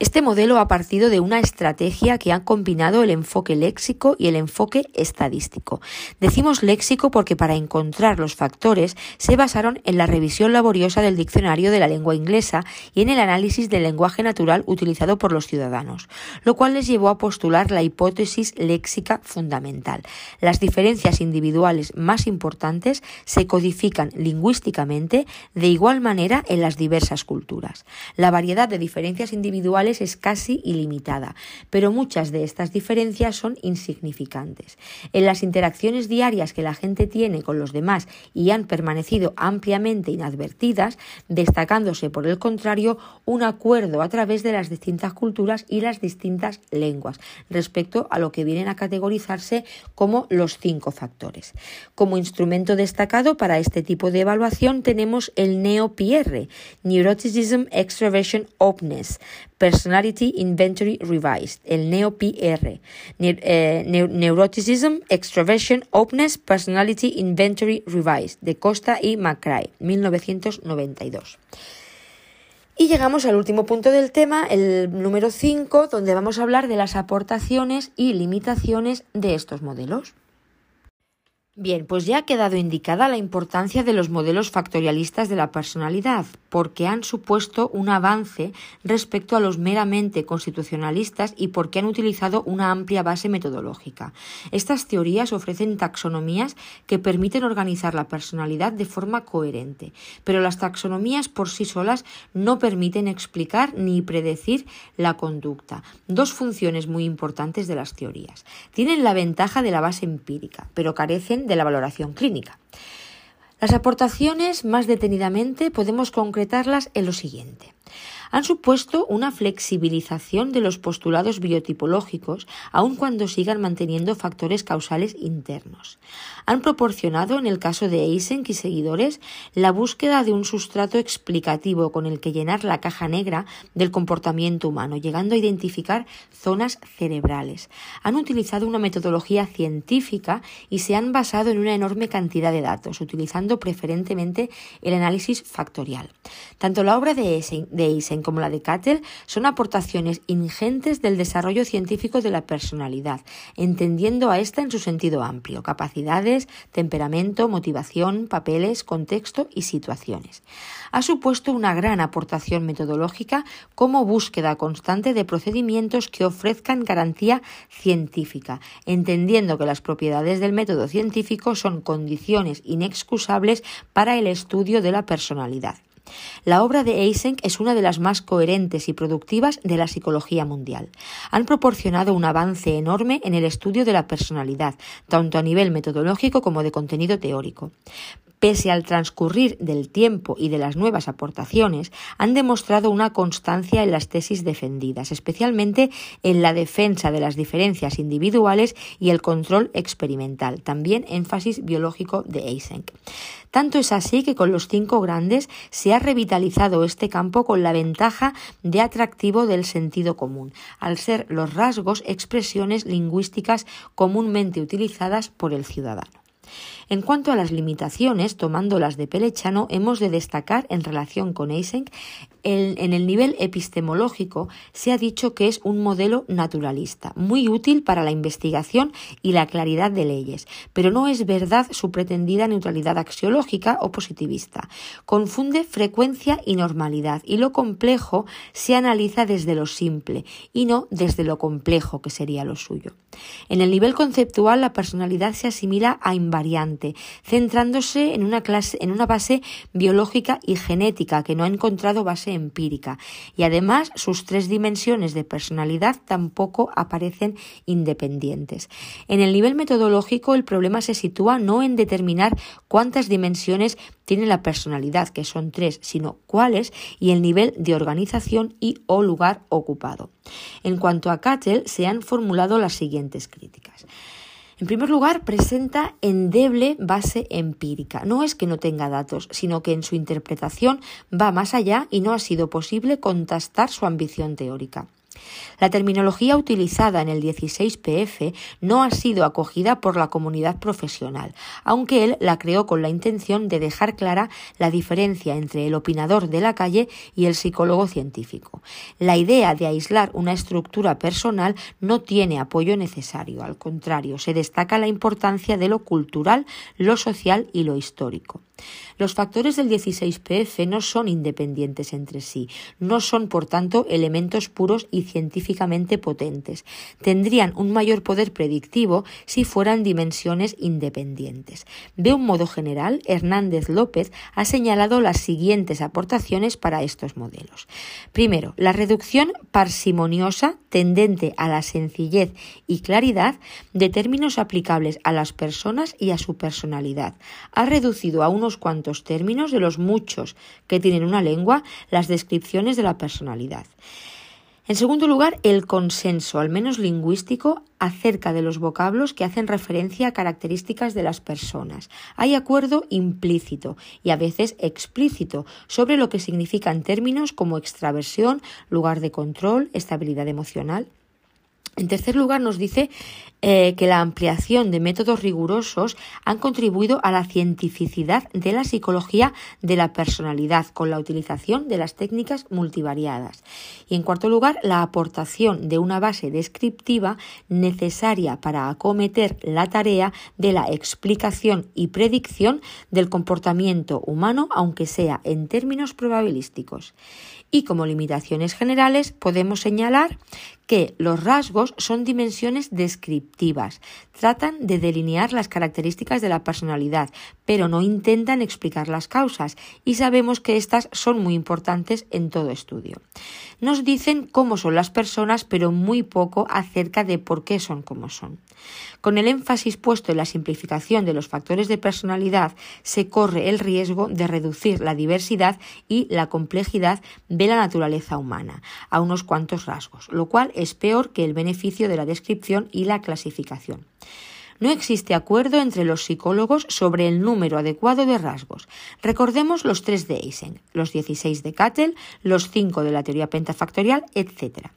Este modelo ha partido de una estrategia que ha combinado el enfoque léxico y el enfoque estadístico. Decimos léxico porque para encontrar los factores se basaron en la revisión laboriosa del diccionario de la lengua inglesa y en el análisis del lenguaje natural utilizado por los ciudadanos, lo cual les llevó a postular la hipótesis léxica fundamental. Las diferencias individuales más importantes se codifican lingüísticamente de igual manera en las diversas culturas. La variedad de diferencias individuales es casi ilimitada, pero muchas de estas diferencias son insignificantes. En las interacciones diarias que la gente tiene con los demás y han permanecido ampliamente inadvertidas, destacándose por el contrario un acuerdo a través de las distintas culturas y las distintas lenguas respecto a lo que vienen a categorizarse como los cinco factores. Como instrumento destacado para este tipo de evaluación tenemos el NEOPR, Neuroticism Extraversion Openness, Personality Inventory Revised, el NEO-PR, eh, Neuroticism, Extraversion, Openness, Personality Inventory Revised, de Costa y McCrae, 1992. Y llegamos al último punto del tema, el número 5, donde vamos a hablar de las aportaciones y limitaciones de estos modelos. Bien, pues ya ha quedado indicada la importancia de los modelos factorialistas de la personalidad, porque han supuesto un avance respecto a los meramente constitucionalistas y porque han utilizado una amplia base metodológica. Estas teorías ofrecen taxonomías que permiten organizar la personalidad de forma coherente, pero las taxonomías por sí solas no permiten explicar ni predecir la conducta, dos funciones muy importantes de las teorías. Tienen la ventaja de la base empírica, pero carecen de la valoración clínica. Las aportaciones, más detenidamente, podemos concretarlas en lo siguiente. Han supuesto una flexibilización de los postulados biotipológicos, aun cuando sigan manteniendo factores causales internos. Han proporcionado, en el caso de Eysenck y seguidores, la búsqueda de un sustrato explicativo con el que llenar la caja negra del comportamiento humano, llegando a identificar zonas cerebrales. Han utilizado una metodología científica y se han basado en una enorme cantidad de datos, utilizando preferentemente el análisis factorial. Tanto la obra de Eysenck como la de Cattell son aportaciones ingentes del desarrollo científico de la personalidad, entendiendo a esta en su sentido amplio, capacidades, temperamento, motivación, papeles, contexto y situaciones. Ha supuesto una gran aportación metodológica como búsqueda constante de procedimientos que ofrezcan garantía científica, entendiendo que las propiedades del método científico son condiciones inexcusables para el estudio de la personalidad. La obra de Eysenck es una de las más coherentes y productivas de la psicología mundial. Han proporcionado un avance enorme en el estudio de la personalidad, tanto a nivel metodológico como de contenido teórico pese al transcurrir del tiempo y de las nuevas aportaciones, han demostrado una constancia en las tesis defendidas, especialmente en la defensa de las diferencias individuales y el control experimental, también énfasis biológico de Eysenck. Tanto es así que con los cinco grandes se ha revitalizado este campo con la ventaja de atractivo del sentido común, al ser los rasgos expresiones lingüísticas comúnmente utilizadas por el ciudadano. En cuanto a las limitaciones, tomándolas de Pelechano, hemos de destacar en relación con Eysenck en el nivel epistemológico se ha dicho que es un modelo naturalista, muy útil para la investigación y la claridad de leyes, pero no es verdad su pretendida neutralidad axiológica o positivista. Confunde frecuencia y normalidad, y lo complejo se analiza desde lo simple y no desde lo complejo, que sería lo suyo. En el nivel conceptual, la personalidad se asimila a invariante, centrándose en una, clase, en una base biológica y genética que no ha encontrado base empírica, y además sus tres dimensiones de personalidad tampoco aparecen independientes. En el nivel metodológico, el problema se sitúa no en determinar cuántas dimensiones tiene la personalidad, que son tres, sino cuáles y el nivel de organización y o lugar ocupado. En cuanto a Cattell, se han formulado las siguientes críticas. En primer lugar, presenta endeble base empírica. No es que no tenga datos, sino que en su interpretación va más allá y no ha sido posible contrastar su ambición teórica. La terminología utilizada en el 16PF no ha sido acogida por la comunidad profesional, aunque él la creó con la intención de dejar clara la diferencia entre el opinador de la calle y el psicólogo científico. La idea de aislar una estructura personal no tiene apoyo necesario, al contrario, se destaca la importancia de lo cultural, lo social y lo histórico. Los factores del 16PF no son independientes entre sí, no son, por tanto, elementos puros y científicamente potentes. Tendrían un mayor poder predictivo si fueran dimensiones independientes. De un modo general, Hernández López ha señalado las siguientes aportaciones para estos modelos. Primero, la reducción parsimoniosa tendente a la sencillez y claridad de términos aplicables a las personas y a su personalidad. Ha reducido a unos cuantos términos de los muchos que tienen una lengua las descripciones de la personalidad. En segundo lugar, el consenso, al menos lingüístico, acerca de los vocablos que hacen referencia a características de las personas. Hay acuerdo implícito y a veces explícito sobre lo que significan términos como extraversión, lugar de control, estabilidad emocional. En tercer lugar, nos dice eh, que la ampliación de métodos rigurosos han contribuido a la cientificidad de la psicología de la personalidad con la utilización de las técnicas multivariadas. Y en cuarto lugar, la aportación de una base descriptiva necesaria para acometer la tarea de la explicación y predicción del comportamiento humano, aunque sea en términos probabilísticos. Y como limitaciones generales podemos señalar que los rasgos son dimensiones descriptivas, tratan de delinear las características de la personalidad, pero no intentan explicar las causas y sabemos que estas son muy importantes en todo estudio. Nos dicen cómo son las personas, pero muy poco acerca de por qué son como son. Con el énfasis puesto en la simplificación de los factores de personalidad, se corre el riesgo de reducir la diversidad y la complejidad de la naturaleza humana a unos cuantos rasgos, lo cual es peor que el beneficio de la descripción y la clasificación. No existe acuerdo entre los psicólogos sobre el número adecuado de rasgos. Recordemos los tres de Eysen, los 16 de Cattell, los 5 de la teoría pentafactorial, etc.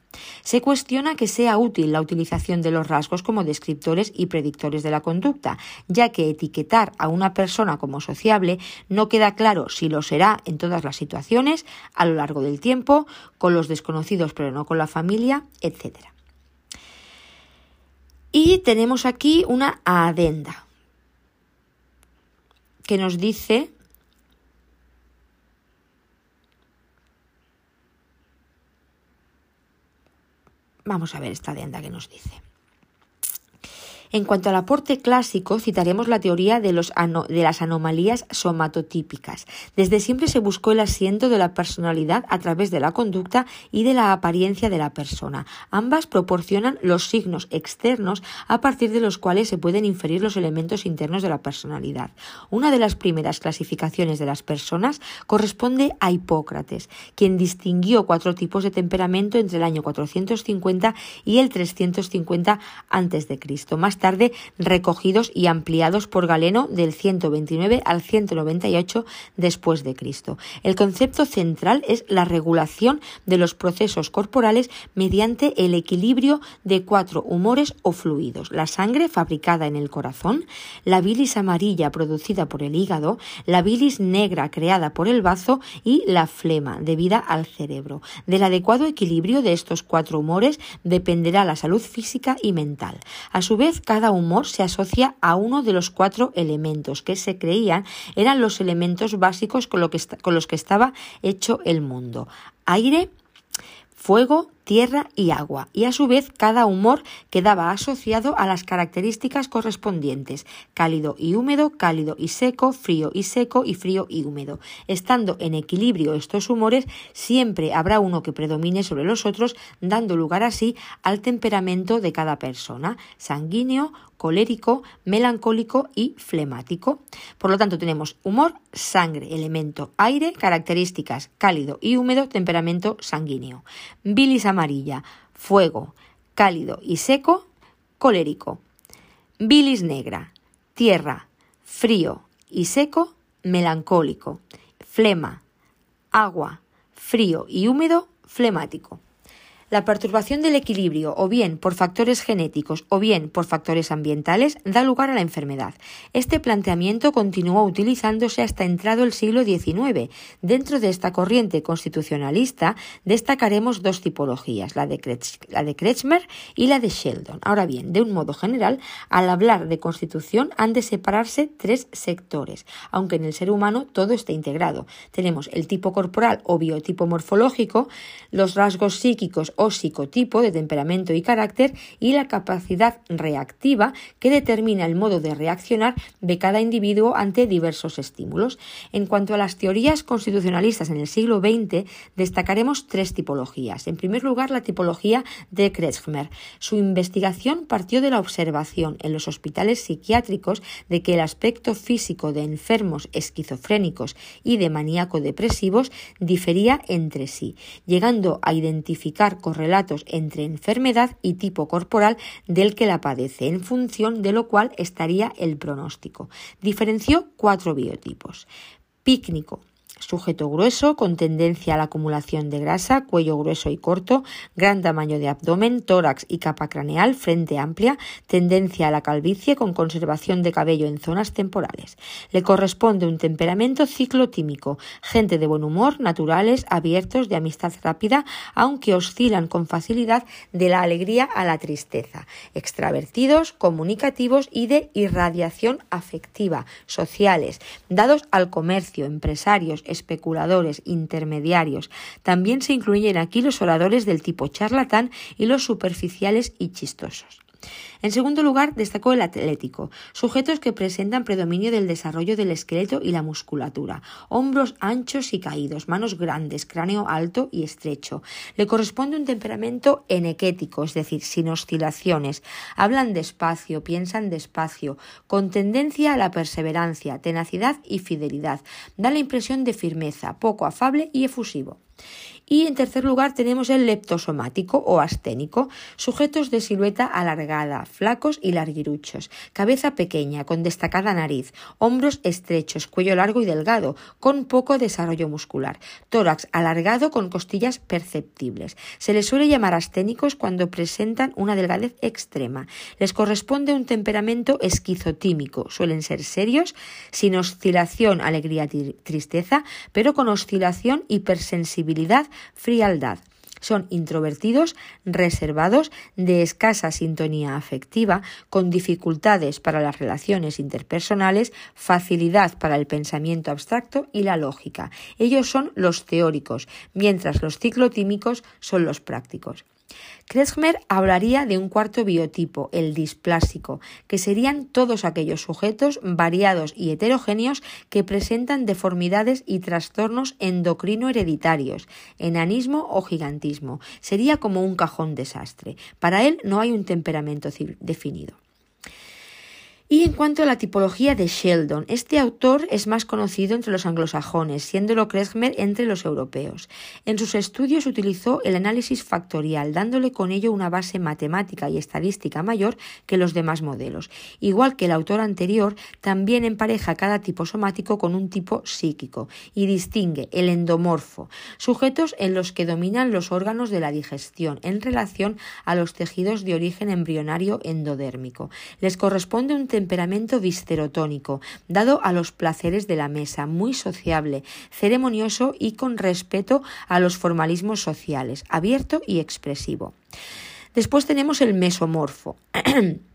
Se cuestiona que sea útil la utilización de los rasgos como descriptores y predictores de la conducta, ya que etiquetar a una persona como sociable no queda claro si lo será en todas las situaciones, a lo largo del tiempo, con los desconocidos pero no con la familia, etc. Y tenemos aquí una adenda que nos dice Vamos a ver esta adenda que nos dice. En cuanto al aporte clásico, citaremos la teoría de, los las anomalías somatotípicas. Desde siempre se buscó el asiento de la personalidad a través de la conducta y de la apariencia de la persona. Ambas proporcionan los signos externos a partir de los cuales se pueden inferir los elementos internos de la personalidad. Una de las primeras clasificaciones de las personas corresponde a Hipócrates, quien distinguió cuatro tipos de temperamento entre el año 450 y el 350 a.C. Más tarde recogidos y ampliados por Galeno del 129 al 198 después de Cristo. El concepto central es la regulación de los procesos corporales mediante el equilibrio de cuatro humores o fluidos: la sangre fabricada en el corazón, la bilis amarilla producida por el hígado, la bilis negra creada por el bazo y la flema debida al cerebro. Del adecuado equilibrio de estos cuatro humores dependerá la salud física y mental. A su vez, cada humor se asocia a uno de los cuatro elementos que se creían eran los elementos básicos con, con los que estaba hecho el mundo. Aire, fuego, tierra y agua, y a su vez cada humor quedaba asociado a las características correspondientes, cálido y húmedo, cálido y seco, frío y seco y frío y húmedo. Estando en equilibrio estos humores, siempre habrá uno que predomine sobre los otros, dando lugar así al temperamento de cada persona, sanguíneo, colérico, melancólico y flemático. Por lo tanto, tenemos humor, sangre, elemento aire, características cálido y húmedo, temperamento sanguíneo. Bilis amarilla, fuego, cálido y seco, colérico. Bilis negra, tierra, frío y seco, melancólico. Flema, agua, frío y húmedo, flemático. La perturbación del equilibrio, o bien por factores genéticos o bien por factores ambientales, da lugar a la enfermedad. Este planteamiento continuó utilizándose hasta entrado el siglo XIX. Dentro de esta corriente constitucionalista destacaremos dos tipologías, la de, Kretschmer y la de Sheldon. Ahora bien, de un modo general, al hablar de constitución han de separarse tres sectores, aunque en el ser humano todo está integrado. Tenemos el tipo corporal o biotipo morfológico, los rasgos psíquicos o psicotipo de temperamento y carácter y la capacidad reactiva que determina el modo de reaccionar de cada individuo ante diversos estímulos. En cuanto a las teorías constitucionalistas en el siglo XX, destacaremos tres tipologías. En primer lugar, la tipología de Kretschmer. Su investigación partió de la observación en los hospitales psiquiátricos de que el aspecto físico de enfermos esquizofrénicos y de maníaco-depresivos difería entre sí, llegando a identificar relatos entre enfermedad y tipo corporal del que la padece, en función de lo cual estaría el pronóstico. Diferenció cuatro biotipos. Pícnico, Sujeto grueso, con tendencia a la acumulación de grasa, cuello grueso y corto, gran tamaño de abdomen, tórax y capa craneal, frente amplia, tendencia a la calvicie con conservación de cabello en zonas temporales. Le corresponde un temperamento ciclotímico, gente de buen humor, naturales, abiertos, de amistad rápida, aunque oscilan con facilidad de la alegría a la tristeza, extravertidos, comunicativos y de irradiación afectiva, sociales, dados al comercio, empresarios, especuladores, intermediarios. También se incluyen aquí los oradores del tipo charlatán y los superficiales y chistosos. En segundo lugar, destacó el atlético, sujetos que presentan predominio del desarrollo del esqueleto y la musculatura, hombros anchos y caídos, manos grandes, cráneo alto y estrecho. Le corresponde un temperamento enequético, es decir, sin oscilaciones. Hablan despacio, piensan despacio, con tendencia a la perseverancia, tenacidad y fidelidad. Da la impresión de firmeza, poco afable y efusivo. Y en tercer lugar tenemos el leptosomático o asténico, sujetos de silueta alargada, flacos y larguiruchos, cabeza pequeña, con destacada nariz, hombros estrechos, cuello largo y delgado, con poco desarrollo muscular, tórax alargado con costillas perceptibles. Se les suele llamar asténicos cuando presentan una delgadez extrema. Les corresponde un temperamento esquizotímico, suelen ser serios, sin oscilación, alegría, tristeza, pero con oscilación, hipersensibilidad, frialdad. Son introvertidos, reservados, de escasa sintonía afectiva, con dificultades para las relaciones interpersonales, facilidad para el pensamiento abstracto y la lógica. Ellos son los teóricos, mientras los ciclotímicos son los prácticos. Kretschmer hablaría de un cuarto biotipo, el displásico, que serían todos aquellos sujetos variados y heterogéneos que presentan deformidades y trastornos endocrino hereditarios, enanismo o gigantismo. Sería como un cajón desastre. Para él no hay un temperamento definido. Y en cuanto a la tipología de Sheldon, este autor es más conocido entre los anglosajones, siéndolo Kretschmer entre los europeos. En sus estudios utilizó el análisis factorial, dándole con ello una base matemática y estadística mayor que los demás modelos. Igual que el autor anterior, también empareja cada tipo somático con un tipo psíquico y distingue el endomorfo, sujetos en los que dominan los órganos de la digestión en relación a los tejidos de origen embrionario endodérmico. Les corresponde un temperamento viscerotónico, dado a los placeres de la mesa, muy sociable, ceremonioso y con respeto a los formalismos sociales, abierto y expresivo. Después tenemos el mesomorfo. *clears throat*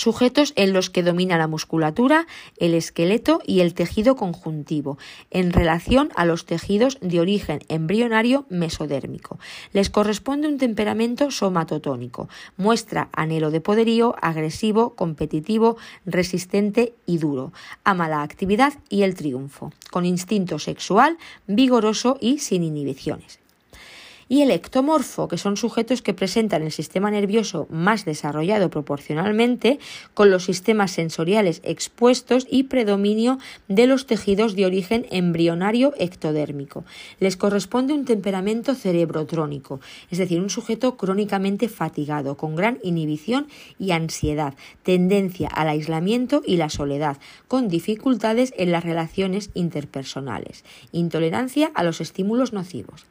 sujetos en los que domina la musculatura, el esqueleto y el tejido conjuntivo, en relación a los tejidos de origen embrionario mesodérmico. Les corresponde un temperamento somatotónico, muestra anhelo de poderío, agresivo, competitivo, resistente y duro, ama la actividad y el triunfo, con instinto sexual, vigoroso y sin inhibiciones y el ectomorfo, que son sujetos que presentan el sistema nervioso más desarrollado proporcionalmente, con los sistemas sensoriales expuestos y predominio de los tejidos de origen embrionario ectodérmico. Les corresponde un temperamento cerebrotrónico, es decir, un sujeto crónicamente fatigado, con gran inhibición y ansiedad, tendencia al aislamiento y la soledad, con dificultades en las relaciones interpersonales, intolerancia a los estímulos nocivos.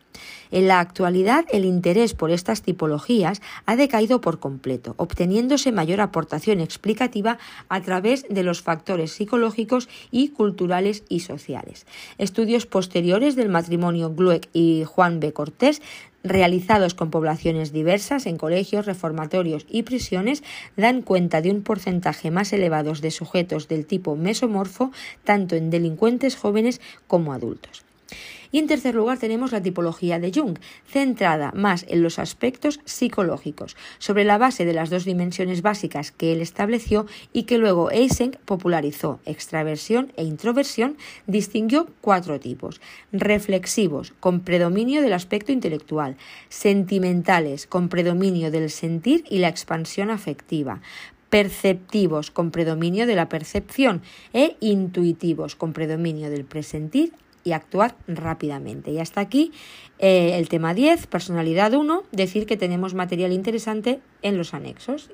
En la actualidad, el interés por estas tipologías ha decaído por completo, obteniéndose mayor aportación explicativa a través de los factores psicológicos y culturales y sociales. Estudios posteriores del matrimonio Glueck y Juan B. Cortés realizados con poblaciones diversas en colegios, reformatorios y prisiones, dan cuenta de un porcentaje más elevado de sujetos del tipo mesomorfo, tanto en delincuentes jóvenes como adultos. Y en tercer lugar tenemos la tipología de Jung, centrada más en los aspectos psicológicos, sobre la base de las dos dimensiones básicas que él estableció y que luego Eysenck popularizó, extraversión e introversión, distinguió cuatro tipos, reflexivos, con predominio del aspecto intelectual, sentimentales, con predominio del sentir y la expansión afectiva, perceptivos con predominio de la percepción e intuitivos con predominio del presentir y actuar rápidamente. Y hasta aquí eh, el tema 10, personalidad 1, decir que tenemos material interesante en los anexos.